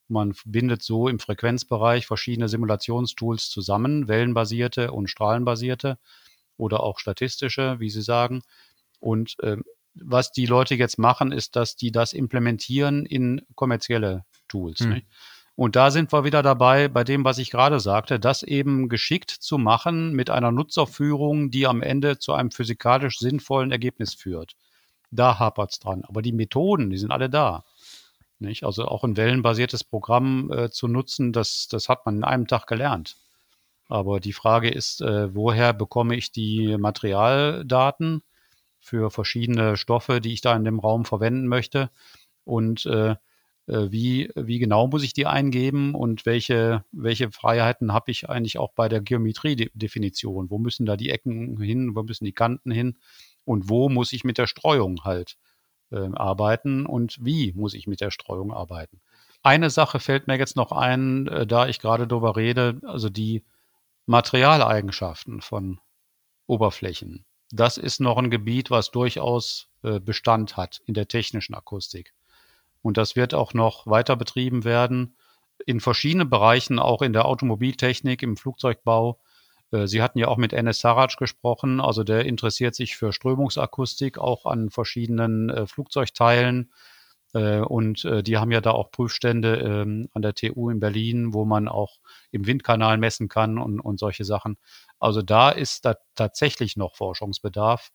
Man bindet so im Frequenzbereich verschiedene Simulationstools zusammen, wellenbasierte und strahlenbasierte oder auch statistische, wie Sie sagen. Und ähm, was die Leute jetzt machen, ist, dass die das implementieren in kommerzielle Tools. Hm. Und da sind wir wieder dabei bei dem, was ich gerade sagte, das eben geschickt zu machen mit einer Nutzerführung, die am Ende zu einem physikalisch sinnvollen Ergebnis führt. Da hapert es dran. Aber die Methoden, die sind alle da. Nicht? Also auch ein wellenbasiertes Programm äh, zu nutzen, das, das hat man in einem Tag gelernt. Aber die Frage ist, äh, woher bekomme ich die Materialdaten? Für verschiedene Stoffe, die ich da in dem Raum verwenden möchte. Und äh, äh, wie, wie genau muss ich die eingeben und welche, welche Freiheiten habe ich eigentlich auch bei der Geometriedefinition? Wo müssen da die Ecken hin, wo müssen die Kanten hin und wo muss ich mit der Streuung halt äh, arbeiten und wie muss ich mit der Streuung arbeiten? Eine Sache fällt mir jetzt noch ein, äh, da ich gerade darüber rede, also die Materialeigenschaften von Oberflächen das ist noch ein Gebiet, was durchaus äh, Bestand hat in der technischen Akustik. Und das wird auch noch weiter betrieben werden in verschiedenen Bereichen, auch in der Automobiltechnik, im Flugzeugbau. Äh, Sie hatten ja auch mit Enes Sarac gesprochen, also der interessiert sich für Strömungsakustik auch an verschiedenen äh, Flugzeugteilen. Äh, und äh, die haben ja da auch Prüfstände ähm, an der TU in Berlin, wo man auch im Windkanal messen kann und, und solche Sachen. Also da ist da tatsächlich noch Forschungsbedarf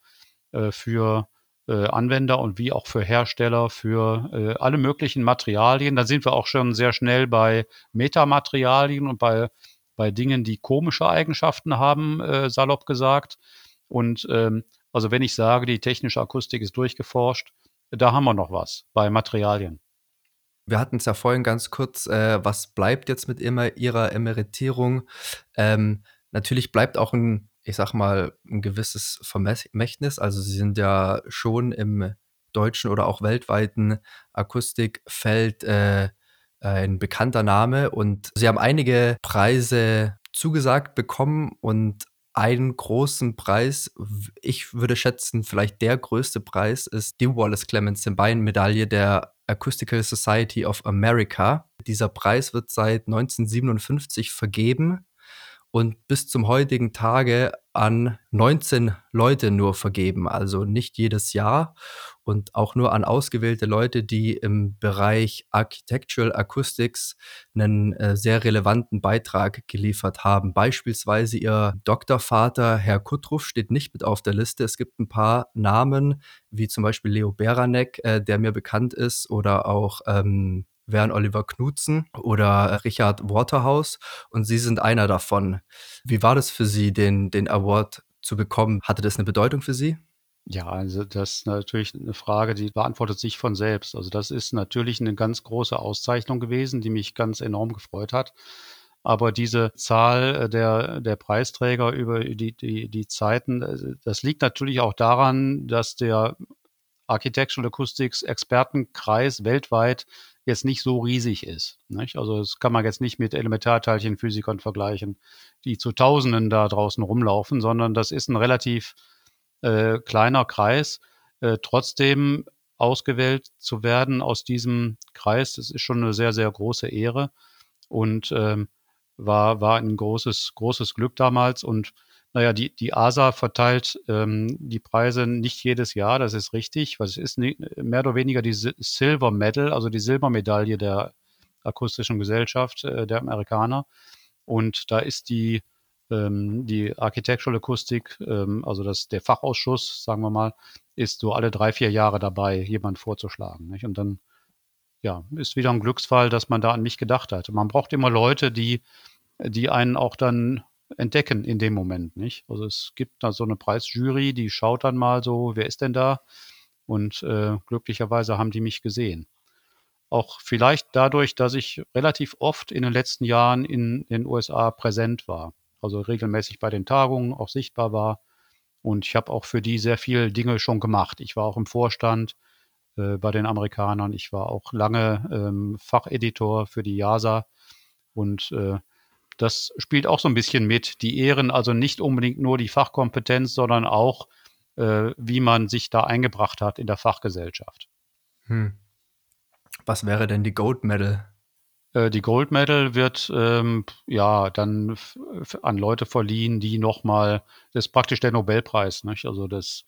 äh, für Anwender und wie auch für Hersteller für alle möglichen Materialien. Da sind wir auch schon sehr schnell bei Metamaterialien und bei, bei Dingen, die komische Eigenschaften haben, salopp gesagt. Und ähm, also wenn ich sage, die technische Akustik ist durchgeforscht, da haben wir noch was bei Materialien. Wir hatten es ja vorhin ganz kurz, äh, was bleibt jetzt mit immer Ihrer Emeritierung? Ähm, Natürlich bleibt auch ein, ich sag mal, ein gewisses Vermächtnis. Also sie sind ja schon im deutschen oder auch weltweiten Akustikfeld äh, ein bekannter Name und sie haben einige Preise zugesagt bekommen und einen großen Preis, ich würde schätzen, vielleicht der größte Preis ist die Wallace Clemens Bein Medaille der Acoustical Society of America. Dieser Preis wird seit 1957 vergeben und bis zum heutigen Tage an 19 Leute nur vergeben, also nicht jedes Jahr und auch nur an ausgewählte Leute, die im Bereich Architectural Acoustics einen äh, sehr relevanten Beitrag geliefert haben. Beispielsweise ihr Doktorvater, Herr Kuttruff, steht nicht mit auf der Liste. Es gibt ein paar Namen, wie zum Beispiel Leo Beranek, äh, der mir bekannt ist, oder auch ähm, wären Oliver Knutzen oder Richard Waterhouse und Sie sind einer davon. Wie war das für Sie, den, den Award zu bekommen? Hatte das eine Bedeutung für Sie? Ja, also das ist natürlich eine Frage, die beantwortet sich von selbst. Also das ist natürlich eine ganz große Auszeichnung gewesen, die mich ganz enorm gefreut hat. Aber diese Zahl äh, der, der Preisträger über die, die, die Zeiten, äh, das liegt natürlich auch daran, dass der Architectural Acoustics Expertenkreis weltweit jetzt nicht so riesig ist. Nicht? Also das kann man jetzt nicht mit Elementarteilchenphysikern vergleichen, die zu Tausenden da draußen rumlaufen, sondern das ist ein relativ äh, kleiner Kreis. Äh, trotzdem ausgewählt zu werden aus diesem Kreis, das ist schon eine sehr, sehr große Ehre. Und ähm, war, war ein großes, großes Glück damals. Und naja, die, die ASA verteilt ähm, die Preise nicht jedes Jahr, das ist richtig. Was ist mehr oder weniger die Silver Medal, also die Silbermedaille der akustischen Gesellschaft äh, der Amerikaner. Und da ist die, ähm, die Architectural Akustik, ähm, also das, der Fachausschuss, sagen wir mal, ist so alle drei, vier Jahre dabei, jemand vorzuschlagen. Nicht? Und dann ja, ist wieder ein Glücksfall, dass man da an mich gedacht hat. Man braucht immer Leute, die, die einen auch dann entdecken in dem Moment, nicht? Also es gibt da so eine Preisjury, die schaut dann mal so, wer ist denn da? Und äh, glücklicherweise haben die mich gesehen. Auch vielleicht dadurch, dass ich relativ oft in den letzten Jahren in den USA präsent war. Also regelmäßig bei den Tagungen auch sichtbar war. Und ich habe auch für die sehr viele Dinge schon gemacht. Ich war auch im Vorstand äh, bei den Amerikanern. Ich war auch lange ähm, Facheditor für die JASA. Und äh, das spielt auch so ein bisschen mit. Die ehren also nicht unbedingt nur die Fachkompetenz, sondern auch, äh, wie man sich da eingebracht hat in der Fachgesellschaft. Hm. Was wäre denn die Gold Medal? Äh, die Gold Medal wird ähm, ja dann an Leute verliehen, die nochmal, das ist praktisch der Nobelpreis. Nicht? Also das,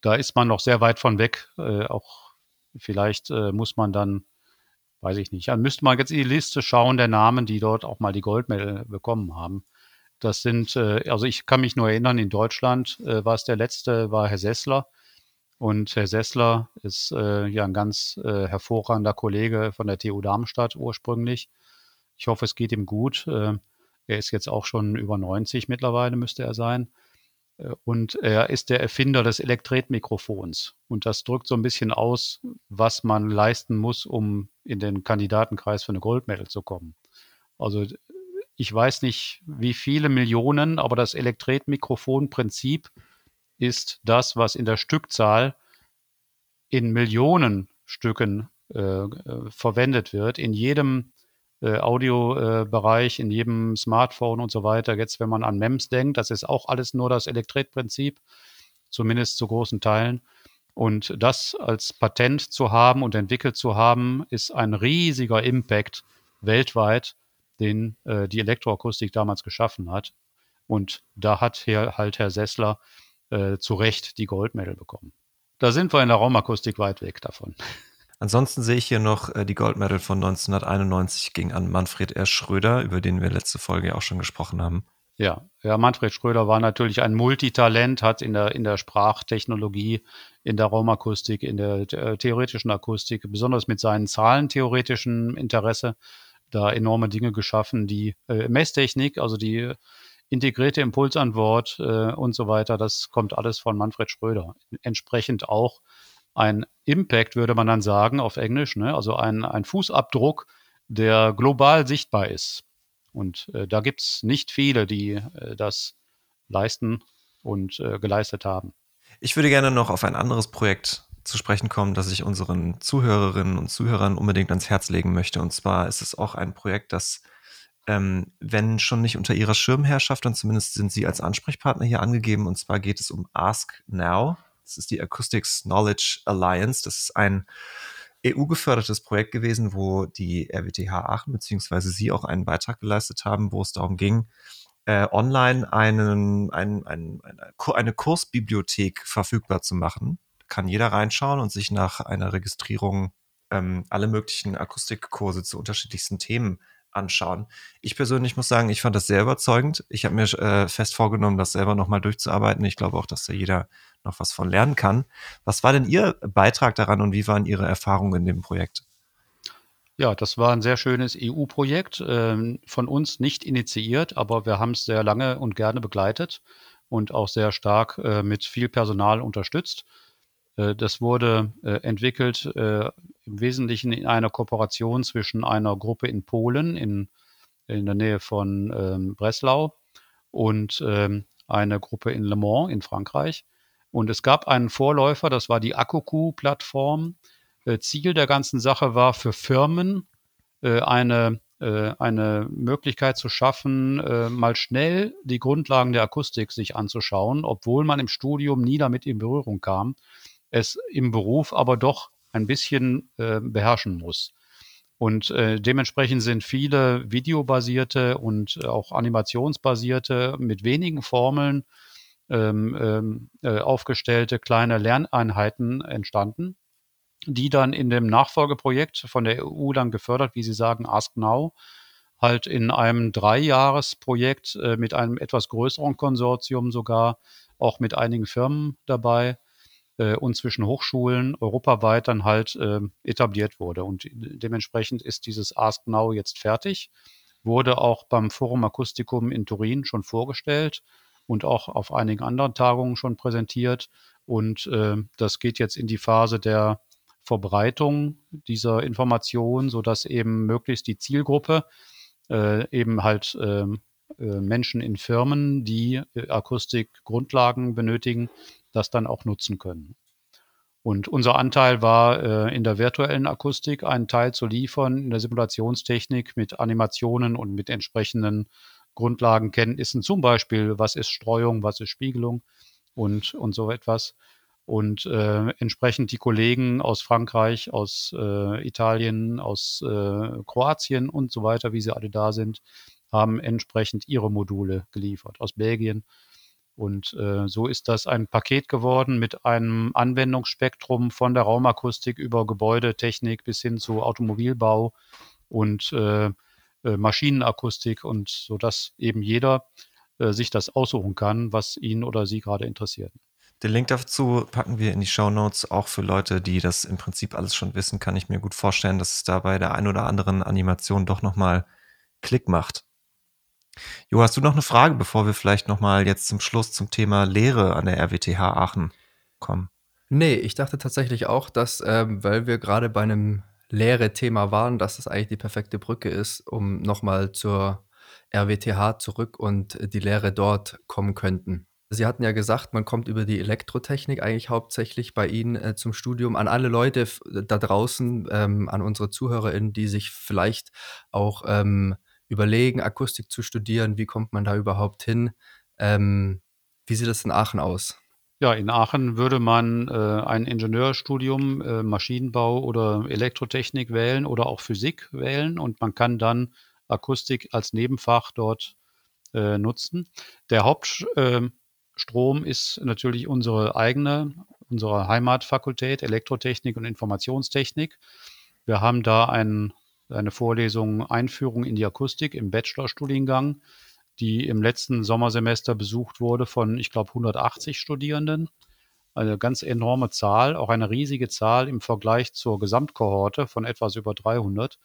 da ist man noch sehr weit von weg. Äh, auch vielleicht äh, muss man dann weiß ich nicht. Dann müsste man jetzt in die Liste schauen der Namen, die dort auch mal die Goldmedal bekommen haben. Das sind, äh, also ich kann mich nur erinnern, in Deutschland äh, war es der letzte, war Herr Sessler. Und Herr Sessler ist äh, ja ein ganz äh, hervorragender Kollege von der TU Darmstadt ursprünglich. Ich hoffe, es geht ihm gut. Äh, er ist jetzt auch schon über 90 mittlerweile, müsste er sein. Äh, und er ist der Erfinder des Elektretmikrofons. Und das drückt so ein bisschen aus, was man leisten muss, um in den Kandidatenkreis für eine Goldmedal zu kommen. Also ich weiß nicht, wie viele Millionen, aber das Elektretmikrofonprinzip ist das, was in der Stückzahl in Millionen Stücken äh, äh verwendet wird. In jedem äh, Audiobereich, in jedem Smartphone und so weiter. Jetzt, wenn man an MEMS denkt, das ist auch alles nur das Elektretprinzip, zumindest zu großen Teilen. Und das als Patent zu haben und entwickelt zu haben, ist ein riesiger Impact weltweit, den äh, die Elektroakustik damals geschaffen hat. Und da hat hier halt Herr Sessler äh, zu Recht die Goldmedal bekommen. Da sind wir in der Raumakustik weit weg davon. Ansonsten sehe ich hier noch äh, die Goldmedal von 1991 ging an Manfred R. Schröder, über den wir letzte Folge auch schon gesprochen haben. Ja, ja, Manfred Schröder war natürlich ein Multitalent, hat in der, in der Sprachtechnologie, in der Raumakustik, in der äh, theoretischen Akustik, besonders mit seinen zahlentheoretischen Interesse, da enorme Dinge geschaffen. Die äh, Messtechnik, also die integrierte Impulsantwort äh, und so weiter, das kommt alles von Manfred Schröder. Entsprechend auch ein Impact, würde man dann sagen, auf Englisch, ne? also ein, ein Fußabdruck, der global sichtbar ist. Und äh, da gibt es nicht viele, die äh, das leisten und äh, geleistet haben. Ich würde gerne noch auf ein anderes Projekt zu sprechen kommen, das ich unseren Zuhörerinnen und Zuhörern unbedingt ans Herz legen möchte. Und zwar ist es auch ein Projekt, das, ähm, wenn schon nicht unter ihrer Schirmherrschaft, dann zumindest sind sie als Ansprechpartner hier angegeben. Und zwar geht es um Ask Now. Das ist die Acoustics Knowledge Alliance. Das ist ein EU-gefördertes Projekt gewesen, wo die RWTH Aachen beziehungsweise Sie auch einen Beitrag geleistet haben, wo es darum ging, äh, online einen, einen, einen, eine, eine Kursbibliothek verfügbar zu machen. Kann jeder reinschauen und sich nach einer Registrierung ähm, alle möglichen Akustikkurse zu unterschiedlichsten Themen anschauen. Ich persönlich muss sagen, ich fand das sehr überzeugend. Ich habe mir äh, fest vorgenommen, das selber nochmal durchzuarbeiten. Ich glaube auch, dass da jeder noch was von lernen kann. Was war denn Ihr Beitrag daran und wie waren Ihre Erfahrungen in dem Projekt? Ja, das war ein sehr schönes EU-Projekt, äh, von uns nicht initiiert, aber wir haben es sehr lange und gerne begleitet und auch sehr stark äh, mit viel Personal unterstützt. Äh, das wurde äh, entwickelt äh, im Wesentlichen in einer Kooperation zwischen einer Gruppe in Polen, in, in der Nähe von ähm, Breslau, und ähm, eine Gruppe in Le Mans in Frankreich. Und es gab einen Vorläufer, das war die Akuku-Plattform. Äh, Ziel der ganzen Sache war für Firmen eine, eine Möglichkeit zu schaffen, mal schnell die Grundlagen der Akustik sich anzuschauen, obwohl man im Studium nie damit in Berührung kam, es im Beruf aber doch ein bisschen äh, beherrschen muss. Und äh, dementsprechend sind viele videobasierte und auch animationsbasierte mit wenigen Formeln ähm, ähm, äh, aufgestellte kleine Lerneinheiten entstanden, die dann in dem Nachfolgeprojekt von der EU dann gefördert, wie Sie sagen, Ask Now, halt in einem Dreijahresprojekt äh, mit einem etwas größeren Konsortium sogar, auch mit einigen Firmen dabei, äh, und zwischen Hochschulen europaweit dann halt äh, etabliert wurde. Und dementsprechend ist dieses Ask Now jetzt fertig, wurde auch beim Forum Acousticum in Turin schon vorgestellt und auch auf einigen anderen Tagungen schon präsentiert. Und äh, das geht jetzt in die Phase der Verbreitung dieser Information, sodass eben möglichst die Zielgruppe äh, eben halt ähm, äh, Menschen in Firmen, die äh, Akustikgrundlagen benötigen, das dann auch nutzen können. Und unser Anteil war äh, in der virtuellen Akustik einen Teil zu liefern, in der Simulationstechnik mit Animationen und mit entsprechenden Grundlagenkenntnissen, zum Beispiel, was ist Streuung, was ist Spiegelung und, und so etwas. Und äh, entsprechend die Kollegen aus Frankreich, aus äh, Italien, aus äh, Kroatien und so weiter, wie sie alle da sind, haben entsprechend ihre Module geliefert, aus Belgien und äh, so ist das ein Paket geworden mit einem Anwendungsspektrum von der Raumakustik über Gebäudetechnik bis hin zu Automobilbau und äh, äh, Maschinenakustik und so dass eben jeder äh, sich das aussuchen kann, was ihn oder sie gerade interessiert. Den Link dazu packen wir in die Show Notes. Auch für Leute, die das im Prinzip alles schon wissen, kann ich mir gut vorstellen, dass es da bei der ein oder anderen Animation doch nochmal Klick macht. Jo, hast du noch eine Frage, bevor wir vielleicht noch mal jetzt zum Schluss zum Thema Lehre an der RWTH Aachen kommen? Nee, ich dachte tatsächlich auch, dass, ähm, weil wir gerade bei einem Lehre-Thema waren, dass das eigentlich die perfekte Brücke ist, um noch mal zur RWTH zurück und die Lehre dort kommen könnten. Sie hatten ja gesagt, man kommt über die Elektrotechnik eigentlich hauptsächlich bei Ihnen äh, zum Studium. An alle Leute da draußen, ähm, an unsere ZuhörerInnen, die sich vielleicht auch ähm, überlegen, Akustik zu studieren? Wie kommt man da überhaupt hin? Ähm, wie sieht das in Aachen aus? Ja, in Aachen würde man äh, ein Ingenieurstudium, äh, Maschinenbau oder Elektrotechnik wählen oder auch Physik wählen und man kann dann Akustik als Nebenfach dort äh, nutzen. Der Hauptstrom ähm, ist natürlich unsere eigene, unsere Heimatfakultät Elektrotechnik und Informationstechnik. Wir haben da einen eine Vorlesung Einführung in die Akustik im Bachelorstudiengang, die im letzten Sommersemester besucht wurde von, ich glaube, 180 Studierenden. Eine ganz enorme Zahl, auch eine riesige Zahl im Vergleich zur Gesamtkohorte von etwas über 300.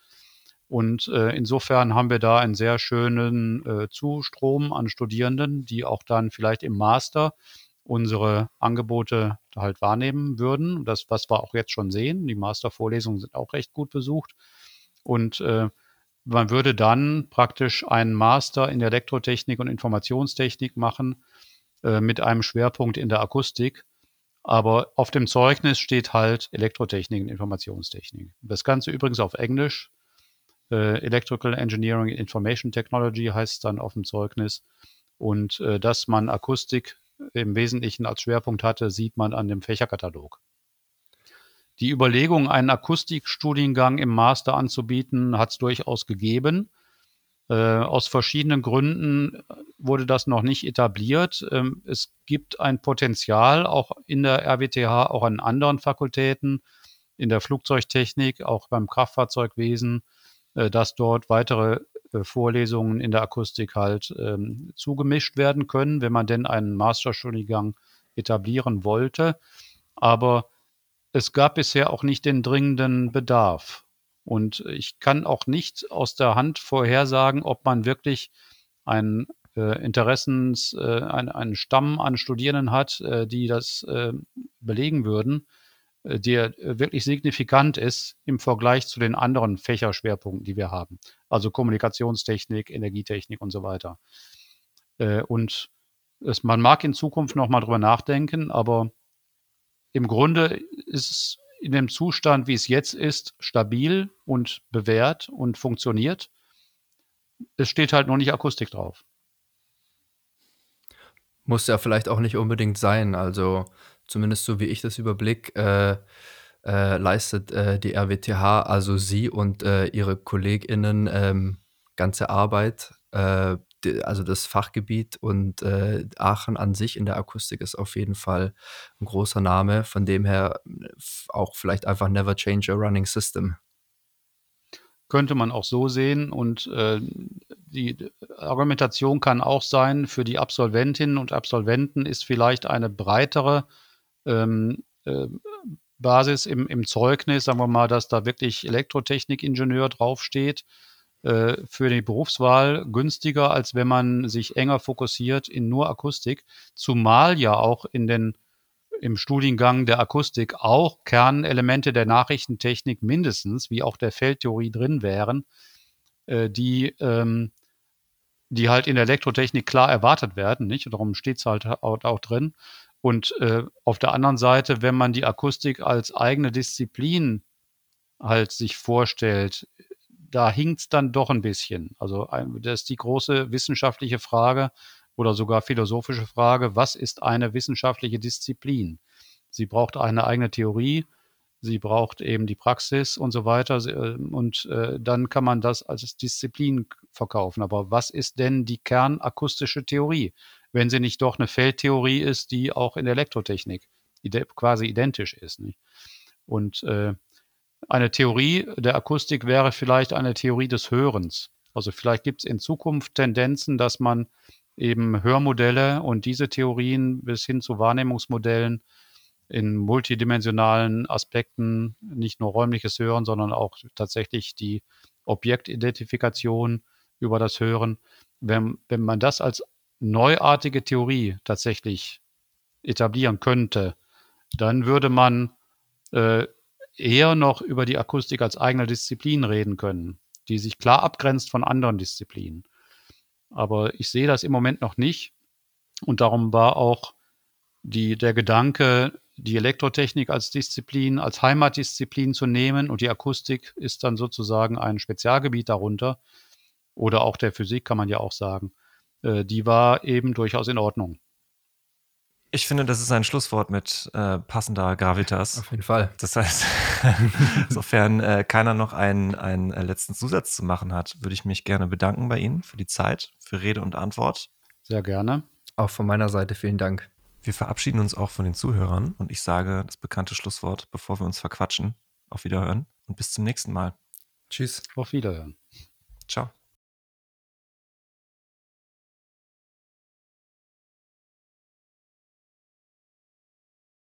Und äh, insofern haben wir da einen sehr schönen äh, Zustrom an Studierenden, die auch dann vielleicht im Master unsere Angebote halt wahrnehmen würden. Das, was wir auch jetzt schon sehen. Die Mastervorlesungen sind auch recht gut besucht. Und äh, man würde dann praktisch einen Master in Elektrotechnik und Informationstechnik machen äh, mit einem Schwerpunkt in der Akustik. Aber auf dem Zeugnis steht halt Elektrotechnik und Informationstechnik. Das Ganze übrigens auf Englisch. Äh, Electrical Engineering Information Technology heißt dann auf dem Zeugnis. Und äh, dass man Akustik im Wesentlichen als Schwerpunkt hatte, sieht man an dem Fächerkatalog. Die Überlegung, einen Akustikstudiengang im Master anzubieten, hat es durchaus gegeben. Äh, aus verschiedenen Gründen wurde das noch nicht etabliert. Ähm, es gibt ein Potenzial auch in der RWTH, auch an anderen Fakultäten, in der Flugzeugtechnik, auch beim Kraftfahrzeugwesen, äh, dass dort weitere äh, Vorlesungen in der Akustik halt ähm, zugemischt werden können, wenn man denn einen Masterstudiengang etablieren wollte. Aber es gab bisher auch nicht den dringenden Bedarf. Und ich kann auch nicht aus der Hand vorhersagen, ob man wirklich einen äh, Interessens, äh, ein, einen Stamm an Studierenden hat, äh, die das äh, belegen würden, äh, der wirklich signifikant ist im Vergleich zu den anderen Fächerschwerpunkten, die wir haben. Also Kommunikationstechnik, Energietechnik und so weiter. Äh, und es, man mag in Zukunft noch mal drüber nachdenken, aber im Grunde ist es in dem Zustand, wie es jetzt ist, stabil und bewährt und funktioniert. Es steht halt noch nicht Akustik drauf. Muss ja vielleicht auch nicht unbedingt sein. Also zumindest so wie ich das überblick, äh, äh, leistet äh, die RWTH, also Sie und äh, Ihre KollegInnen, ähm, ganze Arbeit. Also das Fachgebiet und äh, Aachen an sich in der Akustik ist auf jeden Fall ein großer Name. Von dem her auch vielleicht einfach Never Change a Running System. Könnte man auch so sehen. Und äh, die Argumentation kann auch sein, für die Absolventinnen und Absolventen ist vielleicht eine breitere ähm, äh, Basis im, im Zeugnis, sagen wir mal, dass da wirklich Elektrotechnikingenieur draufsteht, äh, für die Berufswahl günstiger, als wenn man sich enger fokussiert in nur Akustik, zumal ja auch in den im Studiengang der Akustik auch Kernelemente der Nachrichtentechnik mindestens, wie auch der Feldtheorie drin wären, äh, die, ähm, die halt in der Elektrotechnik klar erwartet werden, nicht? darum steht es halt auch, auch drin. Und äh, auf der anderen Seite, wenn man die Akustik als eigene Disziplin halt sich vorstellt, da hinkt es dann doch ein bisschen. Also das ist die große wissenschaftliche Frage oder sogar philosophische Frage, was ist eine wissenschaftliche Disziplin? Sie braucht eine eigene Theorie, sie braucht eben die Praxis und so weiter. Äh, und äh, dann kann man das als Disziplin verkaufen. Aber was ist denn die kernakustische Theorie, wenn sie nicht doch eine Feldtheorie ist, die auch in der Elektrotechnik quasi identisch ist? Und äh, eine Theorie der Akustik wäre vielleicht eine Theorie des Hörens. Also vielleicht gibt es in Zukunft Tendenzen, dass man eben Hörmodelle und diese Theorien bis hin zu Wahrnehmungsmodellen in multidimensionalen Aspekten, nicht nur räumliches Hören, sondern auch tatsächlich die Objektidentifikation über das Hören, wenn, wenn man das als neuartige Theorie tatsächlich etablieren könnte, dann würde man äh, eher noch über die Akustik als eigene Disziplin reden können, die sich klar abgrenzt von anderen Disziplinen. Aber ich sehe das im Moment noch nicht. Und darum war auch die, der Gedanke, die Elektrotechnik als Disziplin, als Heimatdisziplin zu nehmen und die Akustik ist dann sozusagen ein Spezialgebiet darunter. Oder auch der Physik kann man ja auch sagen. Äh, die war eben durchaus in Ordnung. Ich finde, das ist ein Schlusswort mit äh, passender Gravitas. Auf jeden Fall. Das heißt, sofern äh, keiner noch einen, einen äh, letzten Zusatz zu machen hat, würde ich mich gerne bedanken bei Ihnen für die Zeit, für Rede und Antwort. Sehr gerne. Auch von meiner Seite vielen Dank. Wir verabschieden uns auch von den Zuhörern und ich sage das bekannte Schlusswort, bevor wir uns verquatschen. Auf Wiederhören und bis zum nächsten Mal. Tschüss. Auf Wiederhören.